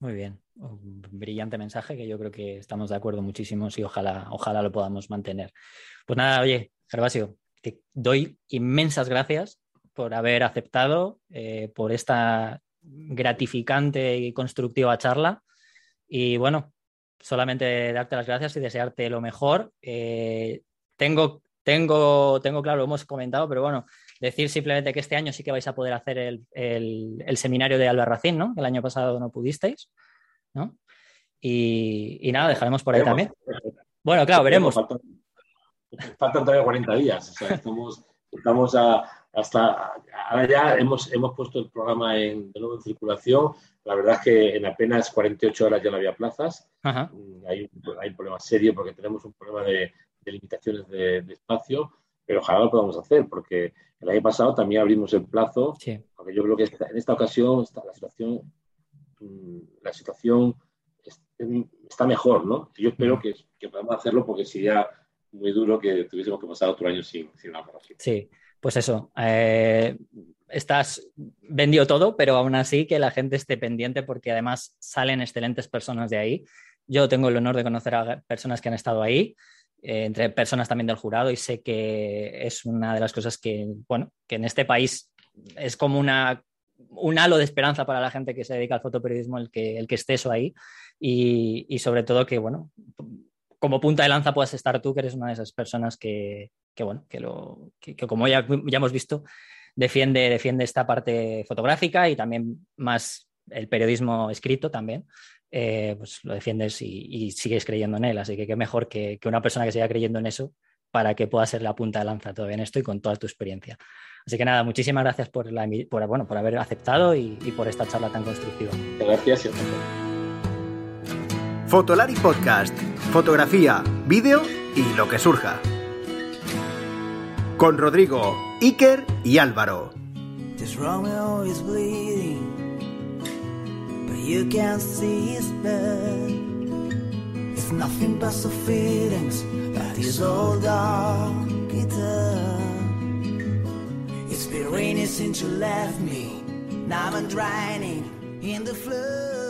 Muy bien, un brillante mensaje que yo creo que estamos de acuerdo muchísimos y ojalá, ojalá lo podamos mantener. Pues nada, oye, Gervasio, te doy inmensas gracias por haber aceptado, eh, por esta gratificante y constructiva charla. Y bueno, solamente darte las gracias y desearte lo mejor. Eh, tengo, tengo, tengo claro, lo hemos comentado, pero bueno, decir simplemente que este año sí que vais a poder hacer el, seminario de Albarracín, ¿no? El año pasado no pudisteis, ¿no? Y, nada, dejaremos por ahí también. Bueno, claro, veremos. Faltan, todavía 40 días, o sea, estamos, estamos a, hasta ahora ya hemos, hemos puesto el programa en, de nuevo en circulación. La verdad es que en apenas 48 horas ya no había plazas. Mm, hay, hay, un problema serio porque tenemos un problema de, limitaciones de, espacio, pero ojalá lo podamos hacer porque el año pasado también abrimos el plazo, porque yo creo que en esta ocasión está, la situación, mm, la situación está mejor, ¿no? yo espero que, que podamos hacerlo porque sería muy duro que tuviésemos que pasar otro año sin, sin una Sí, pues eso, eh, estás vendido todo, pero aún así que la gente esté pendiente porque además salen excelentes personas de ahí. Yo tengo el honor de conocer a personas que han estado ahí, eh, entre personas también del jurado, y sé que es una de las cosas que, bueno, que en este país es como una, un halo de esperanza para la gente que se dedica al fotoperiodismo el que, el que esté ahí y, y sobre todo que, bueno, como punta de lanza puedas estar tú, que eres una de esas personas que, que bueno, que, lo, que, como ya, ya, hemos visto, defiende, defiende esta parte fotográfica y también más el periodismo escrito también. Eh, pues lo defiendes y, sigues creyendo en él. Así que qué mejor que, una persona que siga creyendo en eso para que pueda ser la punta de lanza todavía en esto y con toda tu experiencia. Así que nada, muchísimas gracias por, la, por, bueno, por haber aceptado y, por esta charla tan constructiva. Gracias. Fotolari Podcast, fotografía, vídeo y lo que surja. Con Rodrigo, Iker y Álvaro. This Romeo is bleeding, but you can't see his blood. It's nothing but the feelings that is all dark It's been raining since you left me. Now I'm drowning in the flood.